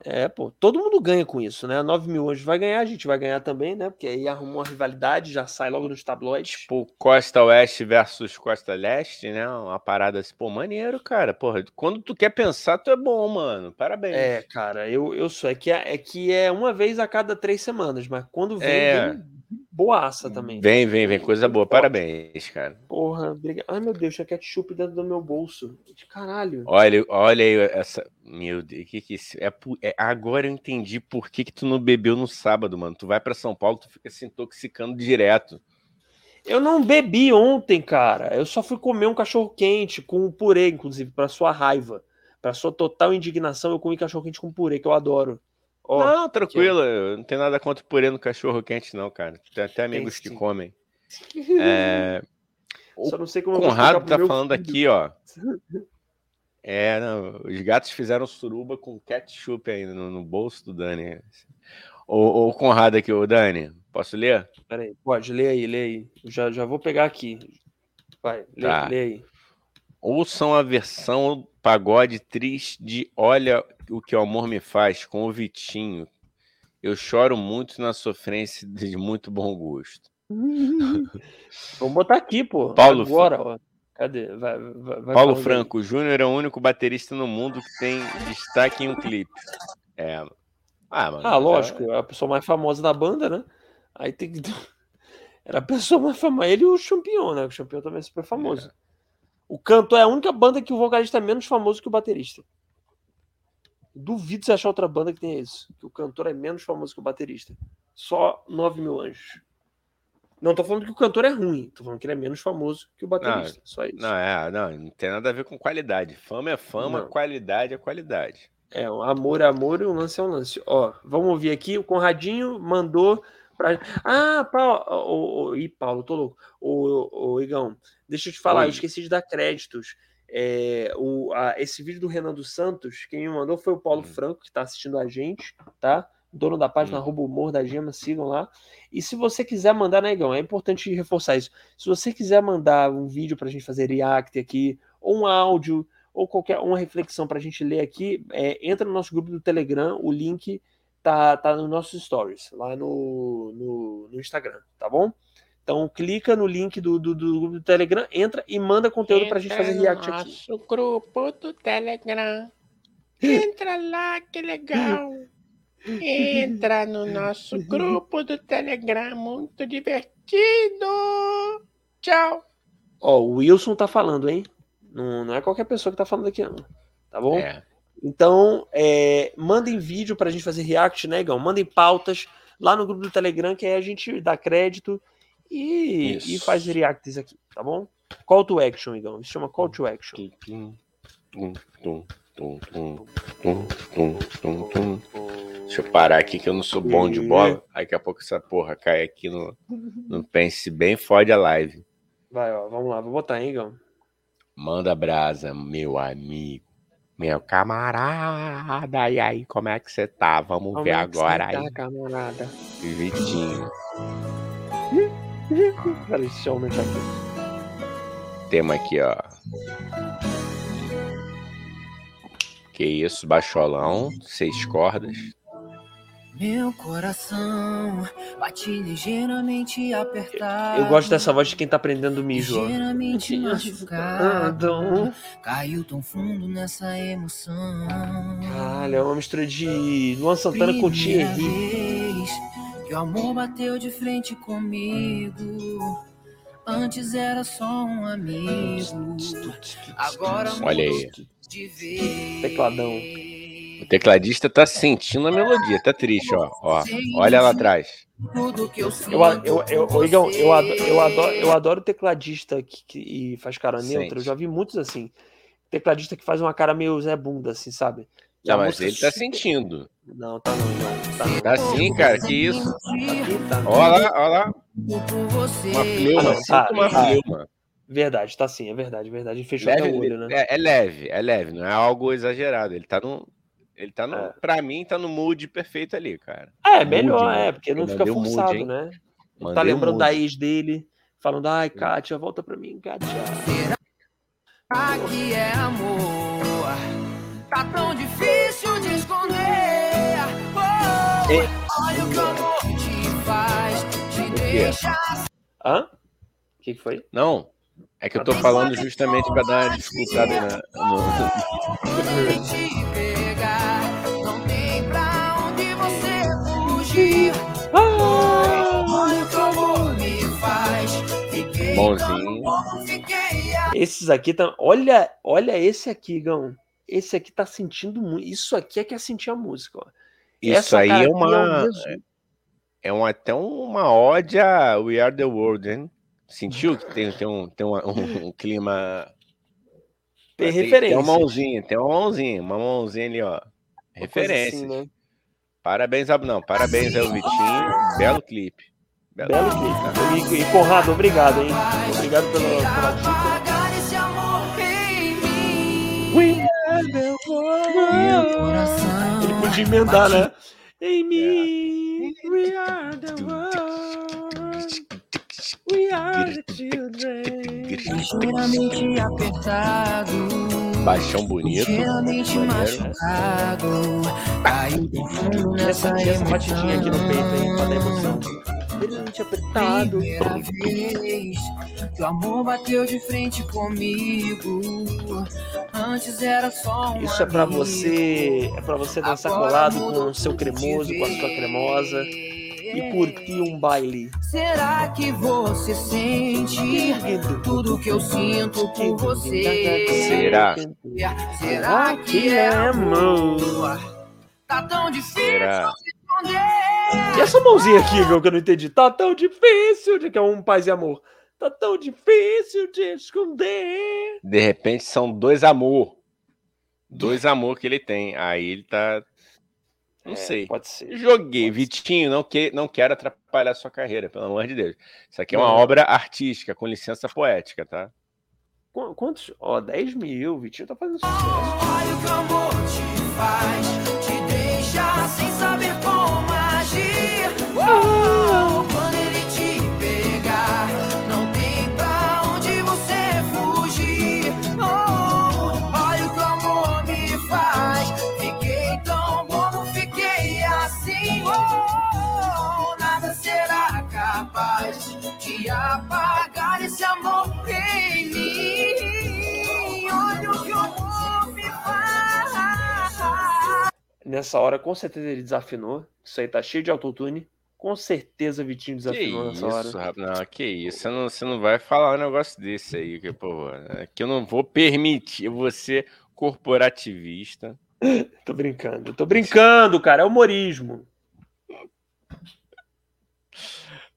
É, pô, todo mundo ganha com isso, né? 9 mil anjos vai ganhar, a gente vai ganhar também, né? Porque aí arrumou uma rivalidade, já sai logo nos tabloides. Tipo, Costa Oeste versus Costa Leste, né? Uma parada assim, pô, maneiro, cara. Porra, quando tu quer pensar, tu é bom, mano. Parabéns. É, cara, eu, eu sou. É que é, é que é uma vez a cada três semanas, mas quando vem, é. vem boaça também. Vem, vem, vem, coisa boa. Parabéns, cara. Porra, obrigado. Ai, meu Deus, tinha ketchup dentro do meu bolso. De caralho. Olha, olha aí essa. Meu Deus, que que é, é, agora eu entendi por que, que tu não bebeu no sábado, mano. Tu vai para São Paulo, tu fica se intoxicando direto. Eu não bebi ontem, cara. Eu só fui comer um cachorro quente com purê, inclusive, para sua raiva. Para sua total indignação, eu comi cachorro quente com purê, que eu adoro. Oh, não, tranquilo. Eu não tenho nada contra purê no cachorro quente, não, cara. Tem até amigos Tem, que comem. É... Só não sei como Conrado tá falando filho. aqui, ó. É, não, os gatos fizeram suruba com ketchup ainda no, no bolso do Dani. O, o Conrado aqui, o Dani, posso ler? Peraí, pode, lê aí, lê aí. Já, já vou pegar aqui. Vai, lê, tá. lê aí. Ouçam a versão pagode triste de Olha o que o amor me faz com o Vitinho. Eu choro muito na sofrência de muito bom gosto. Vamos botar aqui, pô. Paulo Agora, ó. Cadê? Vai, vai, vai Paulo Franco Júnior é o único baterista no mundo que tem destaque em um clipe. É. Ah, mano, ah lógico, é... a pessoa mais famosa da banda, né? Aí tem que. Era a pessoa mais famosa. Ele e o Champion, né? O Champion também é super famoso. É. O canto é a única banda que o vocalista é menos famoso que o baterista. Duvido você achar outra banda que tenha isso. Que o cantor é menos famoso que o baterista. Só 9 mil anjos. Não tô falando que o cantor é ruim, tô falando que ele é menos famoso que o baterista. Não, só isso. Não, é, não, não tem nada a ver com qualidade. Fama é fama, não. qualidade é qualidade. É, um amor é amor e um lance é um lance. Ó, vamos ouvir aqui. O Conradinho mandou pra. Ah, Paulo. E Paulo, tô louco. O, o Igão, deixa eu te falar, Oi. eu esqueci de dar créditos. É, o, a, esse vídeo do Renan dos Santos, quem me mandou foi o Paulo hum. Franco, que está assistindo a gente, tá? Dono da página hum. Humor da Gema, sigam lá. E se você quiser mandar, né, é importante reforçar isso. Se você quiser mandar um vídeo para a gente fazer react aqui, ou um áudio, ou qualquer uma reflexão para a gente ler aqui, é, entra no nosso grupo do Telegram, o link tá, tá nos nossos stories, lá no, no, no Instagram, tá bom? Então clica no link do, do, do grupo do Telegram, entra e manda conteúdo para a gente fazer react aqui. Nosso grupo do Telegram. Entra lá, que legal. Entra no nosso grupo do Telegram, muito divertido. Tchau. Ó, o Wilson tá falando, hein? Não, não é qualquer pessoa que tá falando aqui, não. Tá bom? É. Então, é, mandem vídeo pra gente fazer react, né, Igão? Mandem pautas lá no grupo do Telegram, que aí a gente dá crédito e, e faz reacts aqui, tá bom? Call to action, Igão. Isso chama call to action. Deixa eu parar aqui que eu não sou bom de bola. Aí daqui a pouco essa porra cai aqui no, no Pense Bem, fode a live. Vai, ó, vamos lá, vou botar, hein, Igão? Manda brasa, meu amigo. Meu camarada, e aí, como é que você tá? Vamos como ver é agora tá, aí. camarada? Vitinho. Peraí, deixa eu aumentar aqui. Temos aqui, ó. Que isso, baixolão, seis cordas. Meu coração bate ligeiramente apertado. Eu gosto dessa voz de quem tá aprendendo mijo. Ligeiramente machucado. Caiu tão fundo nessa emoção. Caralho, é uma mistura de Luan Santana Primeira com Thierry. Que o amor bateu de frente comigo. Antes era só um amigo. Agora Olha aí. Tecladão. O tecladista tá sentindo a melodia, tá triste, ó. ó olha lá atrás. Eu, eu, eu, eu, Igão, eu, adoro, eu, adoro, eu adoro tecladista que, que faz cara neutra. Eu já vi muitos assim. Tecladista que faz uma cara meio Zé Bunda, assim, sabe? Não, mas ele tá sentindo. Não, tá não, não. Tá, não. tá sim, cara, que isso. Tá, tá. Olha lá, olha lá. Uma fleuma, ah, tá, uma tá. Verdade, tá sim, é verdade, verdade. Fechou leve, o olho, né? É, é, leve, é leve, não é algo exagerado. Ele tá no, ele tá no. É. Pra mim, tá no mood perfeito ali, cara. É, melhor, mood, é, porque não fica forçado, mood, né? tá lembrando da ex dele, falando, ai, Kátia, volta pra mim, Kátia. Aqui é amor, tá tão difícil de esconder. Oh, olha o que o amor te faz, te deixa. Hã? O que foi? Não, é que eu tô falando justamente pra dar uma dificuldade na, no... Bonzinho. Esses aqui tá. Olha, olha esse aqui, Gão. Esse aqui tá sentindo muito. Isso aqui é que é sentir a música, ó. Isso Essa aí cara é uma. o mesmo. É um, até uma ode a We Are the World, hein? Sentiu que tem, tem, um, tem uma- um, um clima. Tem Tem referência. uma mãozinha, tem uma mãozinha, uma mãozinha ali, ó. Coisa Referência. assim, né? Parabéns, Ab- não, parabéns ao Vitinho. Belo clipe. Belo, Belo clipe. E, e Conrado, obrigado, hein? Obrigado pela, pela dica. Ele podia emendar, né? Em mim, we are the world. We are the children. Ligeiramente apertado, Baixão bonito. ligeiramente maneiro. machucado. Caiu bem fundo nessa Essa, essa batidinha aqui no peito aí, pra dar emoção. Ligeiramente apertado. Primeira vez que o amor bateu de frente comigo. Antes era só um Isso é pra amigo. você, é pra você dançar Agora colado com o seu cremoso, com a sua cremosa e curtir um baile. Será que você sente tudo que eu sinto por você? Será? Será que é amor? Tá tão difícil Será? esconder. E essa mãozinha aqui, Gão, que eu não entendi. Tá tão difícil de que é um paz e amor. Tá tão difícil de esconder. De repente são dois amor. Dois amor que ele tem. Aí ele tá. Não É, sei. Pode ser. Joguei. Vitinho, não, que, não quero atrapalhar a sua carreira, pelo amor de Deus. Isso aqui é uma Não. obra artística, com licença poética, tá? Qu- Quantos? Ó, 10 mil. Vitinho tá fazendo sucesso. Olha o que o amor te faz, te deixa sem saber como apagar esse amor em mim. Olha o que o amor me faz. Nessa hora, com certeza ele desafinou. Isso aí tá cheio de autotune. Com certeza Vitinho Que desafinou nessa hora. isso, rapaz. Não, que isso. Você não, você não vai falar um negócio desse aí, que, pô, é que eu não vou permitir você corporativista. Tô brincando, tô brincando, cara. É humorismo.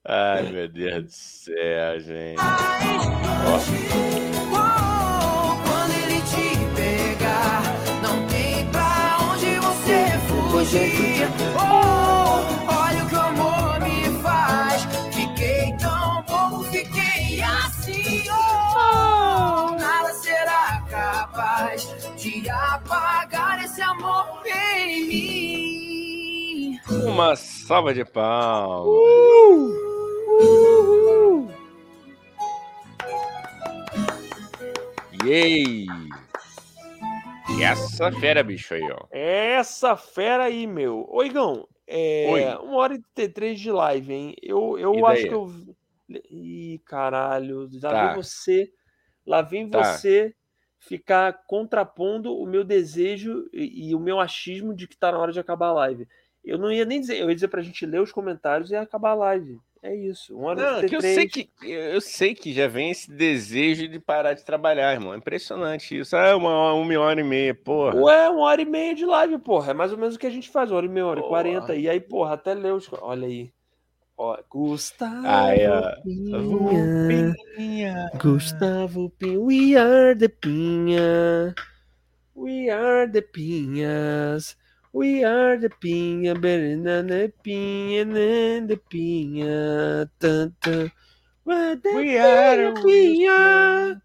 Ai, meu Deus do céu, gente. Oh, quando ele te apagar esse amor em mim. Uma salva de palmas. Yay! E essa fera, bicho aí, ó. Essa fera aí, meu. Ô, Igão, é Oi. uma hora e t- três de live, hein? Eu, eu acho que eu. Ih, caralho. Lá Tá. vem você. Lá vem Tá. você ficar contrapondo o meu desejo e, e o meu achismo de que tá na hora de acabar a live. Eu não ia nem dizer, eu ia dizer pra gente ler os comentários e acabar a live. É isso. Uma hora Não, e que eu sei que eu sei que já vem esse desejo de parar de trabalhar, irmão. É impressionante isso. Ah, uma, uma hora e meia, porra. Ué, uma hora e meia de live, porra. É mais ou menos o que a gente faz, uma hora e meia, uma hora e quarenta. E aí, porra, até ler os. Olha aí. Ó, Gustavo Aí, ó. Pinha. Gustavo Pinha. We are the Pinha. We are the Pinhas. We are the Pinha. Banana Pinha. and The Pinha. Tan, tan. We the We are Pinha, Pinha.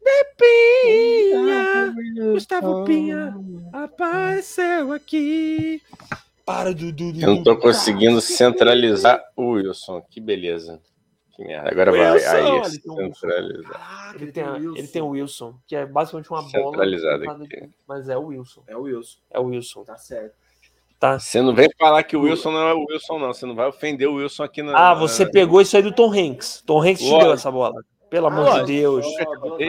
The Pinha. Gustavo Pinha apareceu aqui. Para, Dudu. Eu não tô conseguindo centralizar o Wilson. Que beleza. que merda. Agora Wilson, vai. Aí, ele um-. Ah, Ele tem, a- ele tem o Wilson, que é basicamente uma bola. Centralizado colocada aqui. aqui, Mas é o Wilson. É o Wilson, É o Wilson. tá certo. Tá. Você não vem falar que o Wilson não é o Wilson, não. Você não vai ofender o Wilson aqui na. Ah, você pegou isso aí do Tom Hanks. Tom Hanks te deu Lógico. essa bola. Pelo Ah, amor de lógico. Deus.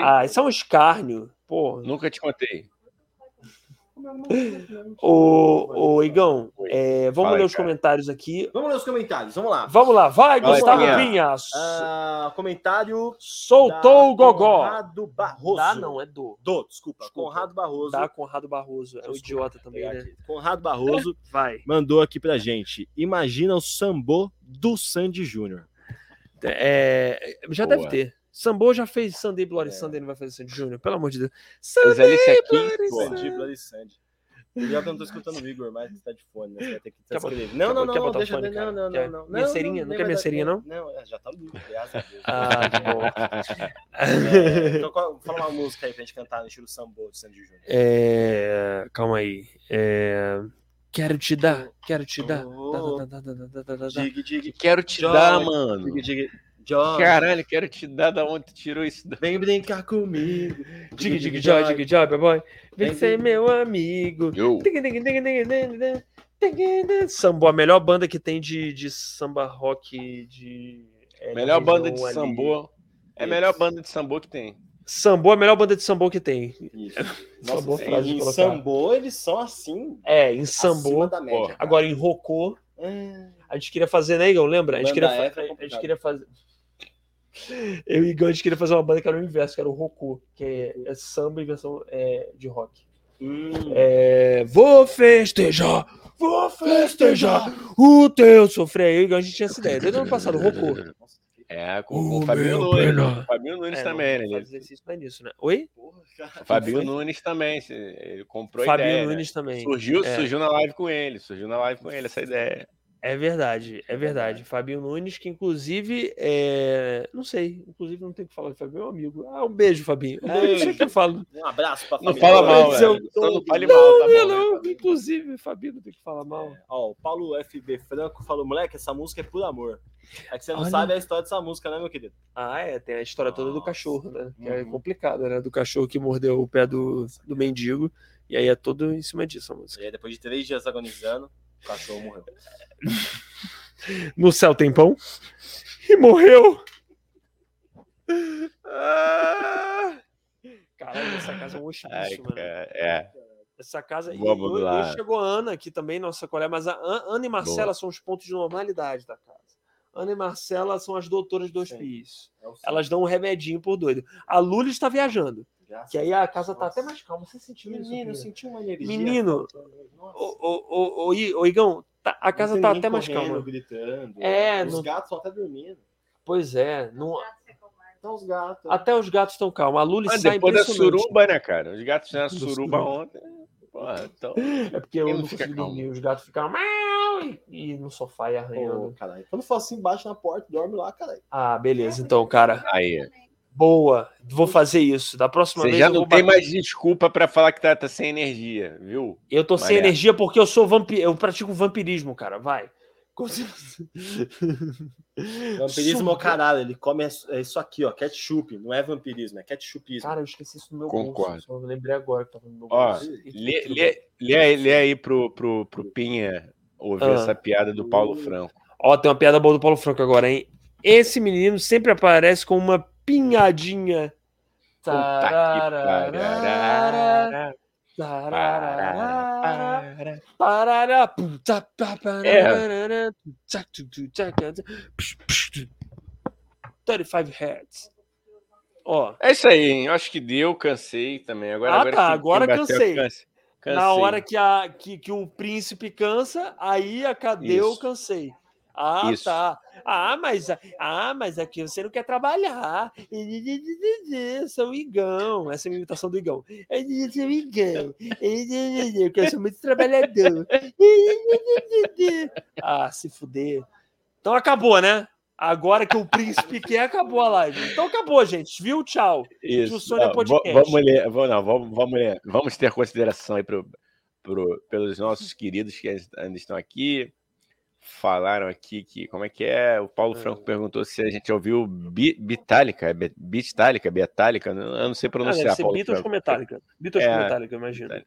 Ah, isso é um escárnio. Pô. Nunca te contei. Ô, ô Igão, Oi. é, vamos Fala aí, ler os cara. comentários aqui. Vamos ler os comentários, vamos lá. Vamos lá, vai, Vai, Gustavo Pinha. Pinha. Ah, comentário Soltou o gogó. Conrado Barroso. Dá não, é do. Do, desculpa. Desculpa. Conrado Barroso. Dá Conrado Barroso. É um Desculpa, idiota também, né? Conrado Barroso Vai. mandou aqui pra gente. Imagina o sambô do Sandy Júnior. É, já Boa. deve ter. Sambo já fez Sunday Bloody É. Sunday, não vai fazer Sandy Júnior, pelo amor de Deus. Mas Alice aqui, Bloody. Sunday. Sandy, Bloody que eu não tô escutando o Igor, mas tá de fone, né? Você vai ter que transcrever. Não, não, não, botar o deixa fone, não, não, não, não. Minha não, serinha? não, Não quer minha serinha, não? Não, é, já tá limpo, graças a Deus. Ah, que bom. É, então, fala uma música aí pra gente cantar no estilo sambô do Sandy Júnior. É, calma aí. É, quero te dar, quero te dar. Dig, dig, Quero te dar, mano. dig, dig. John, Caralho, quero te dar da onde tu tirou isso. da- vem brincar comigo. Dig, dig, joy, dig, joy, boy. Vem Vem, ser meu amigo. Sambo, a melhor banda que tem de, de samba rock de. é, Melhor banda de ali. sambô. É a melhor banda de sambô que tem. Sambo é a melhor banda de sambô que tem. Isso. Uma Nossa, em colocar. sambô eles são assim, É, em sambô. média. Agora em rocô, É. a gente queria fazer, né, Igor? Lembra? A gente, queria, é a gente queria fazer. Eu e Igor, a gente queria fazer uma banda que era o inverso, que era o Rocô, que é, é samba em versão é, de rock. Hum. É, vou festejar, vou festejar o teu sofrer. Aí, Igor, a gente tinha essa ideia. Desde o ano passado, o Rocô. É, com, com O Fabinho Nunes. O Fabinho Nunes É, também, né? exercício não é nisso, né? Oi? O Fabinho Nunes também. Ele comprou Fabinho ideia. né? Nunes também. Surgiu, É. surgiu na live com ele. Surgiu na live com ele essa ideia. É verdade, é verdade. Fabinho Nunes, que inclusive, é... não sei, inclusive não tem o que falar de Fabinho, é um amigo. Ah, um beijo, Fabinho. Um beijo, sempre que eu falo. Um abraço pra Não família. fala mal, eu velho. Só não tô- fale Não, mal, tá não, bom? não, inclusive, Fabinho não tem que falar mal. Ó, o Paulo FB Franco falou, moleque, essa música é por amor. É que você não Olha. sabe a história dessa música, né, meu querido? Ah, é, tem a história toda do Nossa. cachorro, né? Que é Uhum. complicada, né? Do cachorro que mordeu o pé do, do mendigo. E aí é tudo em cima disso a música. E aí, depois de três dias agonizando, o cachorro morreu. No céu tem pão. E morreu. Ah! Caralho, essa casa é um hospício, mano. é. Essa casa. E Vamos hoje, lá. hoje chegou a Ana aqui também, nossa colega, mas a An- Ana e Marcela são os pontos de normalidade da casa. Ana e Marcela são as doutoras do hospício. É Elas dão um remedinho por doido. A Lula está viajando. Graças Que aí a casa tá até mais calma. Você sentiu isso? Menino, eu Primeiro? senti uma energia. Menino. Ô, ô, ô, ô, I- ô, Igão, tá- a casa tá até mais calma. gritando. É, Os não- gatos estão até dormindo. Pois é, não- Então os gatos. até os gatos estão calmos. A Lula Mas sai depois da suruba, né, cara? Os gatos fizeram suruba ontem. Porra, então. É porque eu não consegui dormir. Os gatos ficaram e, no sofá e Pô, arranhando. caralho. Quando for assim, bate na porta, dorme lá, caralho. Ah, beleza. Então, cara, Aí. Boa. Vou fazer isso. Da próxima Você vez já eu não vou tem bater. mais desculpa pra falar que tá, tá sem energia, viu? Eu tô sem energia porque eu sou vampi... eu pratico vampirismo, cara. Vai. Como se- Vampirismo é o caralho. Ele come é isso aqui, ó. Ketchup. Não é vampirismo, é ketchupismo. Cara, eu esqueci isso no meu Concordo. bolso. Só lembrei agora que tava no meu Ó, bolso. Lê, lê, lê aí, lê aí pro, pro, pro Pinha ouvir Ah. essa piada do Paulo Franco. Ó, tem uma piada boa do Paulo Franco agora, hein? Esse menino sempre aparece com uma pinhadinha. Tararara, tararara, tchu. 35 Hz. Ó, É isso aí, hein? Eu acho que deu, cansei também. Agora, Ah, agora, tá, agora cansei. canse- na cansei. hora que, a, que, que o príncipe cansa, aí a cadê eu cansei. Ah, Isso. tá. Ah, mas, ah, mas aqui você não quer trabalhar. Sou o Igão. Essa é a imitação do Igão. Eu sou Igão. Porque eu sou muito trabalhador. Ah, se fuder. Então acabou, né? Agora que o príncipe quer, acabou a live. Então acabou, gente. Viu? Tchau. Isso. Sônia Não, Podcast. va- vamos ler, vamos, não, vamos, vamos ler. Vamos ter consideração aí pro, pro, pelos nossos queridos que ainda estão aqui. Falaram aqui que. Como é que é? O Paulo Franco perguntou se a gente ouviu Bi- Bitálica, é Bitálica, Betálica, eu não sei Ah, pronunciar. deve ser Paulo Beatles Franco. com Metallica. Beatles É, com Metallica, imagina.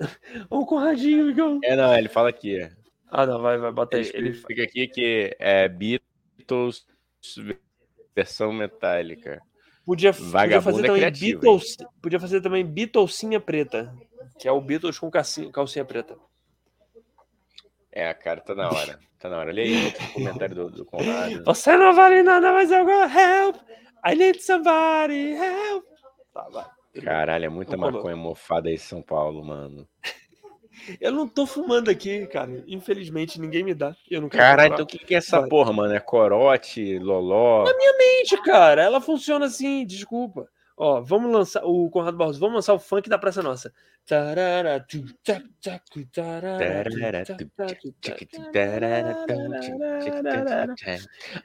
Ô, Conradinho, Igão. É, não, ele fala aqui. Ah, não, vai, vai, bota aí. Ele Ele... explica aqui que é Beatles versão metálica. Podia, podia Vagabundo fazer é também criativo, Beatles. Podia fazer também Beatlesinha preta. Que é o Beatles com calcinha, calcinha preta. É, cara, tá na hora. Tá na hora. Lê aí o comentário do, do Conrado. Você não vale nada, mas eu gosto. Help! I need somebody, help! Tá, vai. Caralho, é muita Não colou. maconha mofada aí em São Paulo, mano. Eu não tô fumando aqui, cara. Infelizmente, ninguém me dá. Eu não quero Caralho, então o que, que é essa Vai. porra, mano? É corote, loló? Gente, cara, ela funciona assim, desculpa. Ó, vamos lançar o Conrado Barroso, vamos lançar o funk da Praça Nossa. Tarara. tchic, tchic.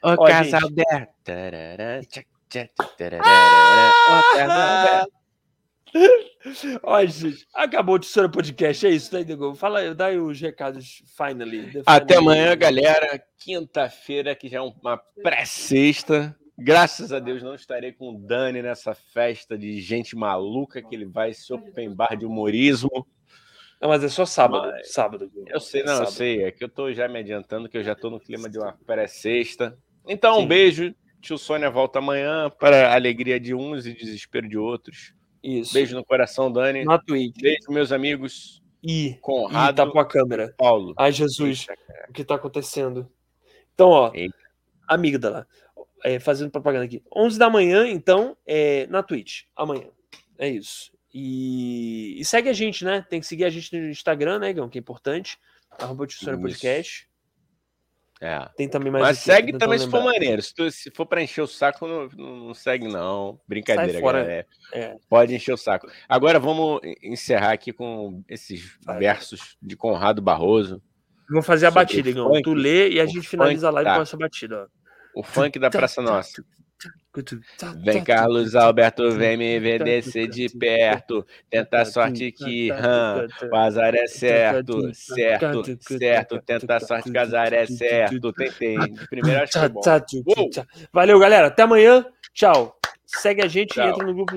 Ô, Ó, gente, acabou o Tesoura Podcast, é isso, né, Diego? Fala aí, dá aí os recados finally. Até amanhã, galera. Quinta-feira, que já é uma pré-sexta. Graças a Deus não estarei com o Dani nessa festa de gente maluca que ele vai se open bar de humorismo. Não, mas é só sábado. Mas- Sábado. Eu sei, não, eu sei. É que eu tô já me adiantando, que eu já tô no clima de uma pré-sexta. Então, um Sim. beijo. Tio Sônia volta amanhã para a alegria de uns e desespero de outros. Isso. Beijo no coração, Dani. na Twitch. Beijo, meus amigos. Ih, Conrado tá com a câmera. Paulo. Ai, Jesus, Eita, o que tá acontecendo? Então, ó, Eita. amígdala, é, fazendo propaganda aqui. 11 da manhã, então, é, na Twitch, amanhã. É isso. E, e segue a gente, né? Tem que seguir a gente no Instagram, né, Gão? Que é importante. Arroba. Podcast. É. Tem também mais. Mas aqui, segue também se for lembrar. maneiro. Se, tu- se for pra encher o saco, não, não- segue, não. Brincadeira, galera. É. Pode encher o saco. Agora vamos encerrar aqui com esses Vai. versos de Conrado Barroso. Vamos fazer a batida, Gão. funk, Tu lê e a gente finaliza a live tá. com essa batida, ó. O funk da Praça Nossa. Vem, Carlos Alberto, vem me descer de perto. Tenta a sorte que hã, o azar é certo, certo, certo. Tenta a sorte que o azar é certo. Tentei. Primeiro acho que foi bom. Valeu, galera. Até amanhã. Tchau. Segue a gente Tchau. e entra no grupo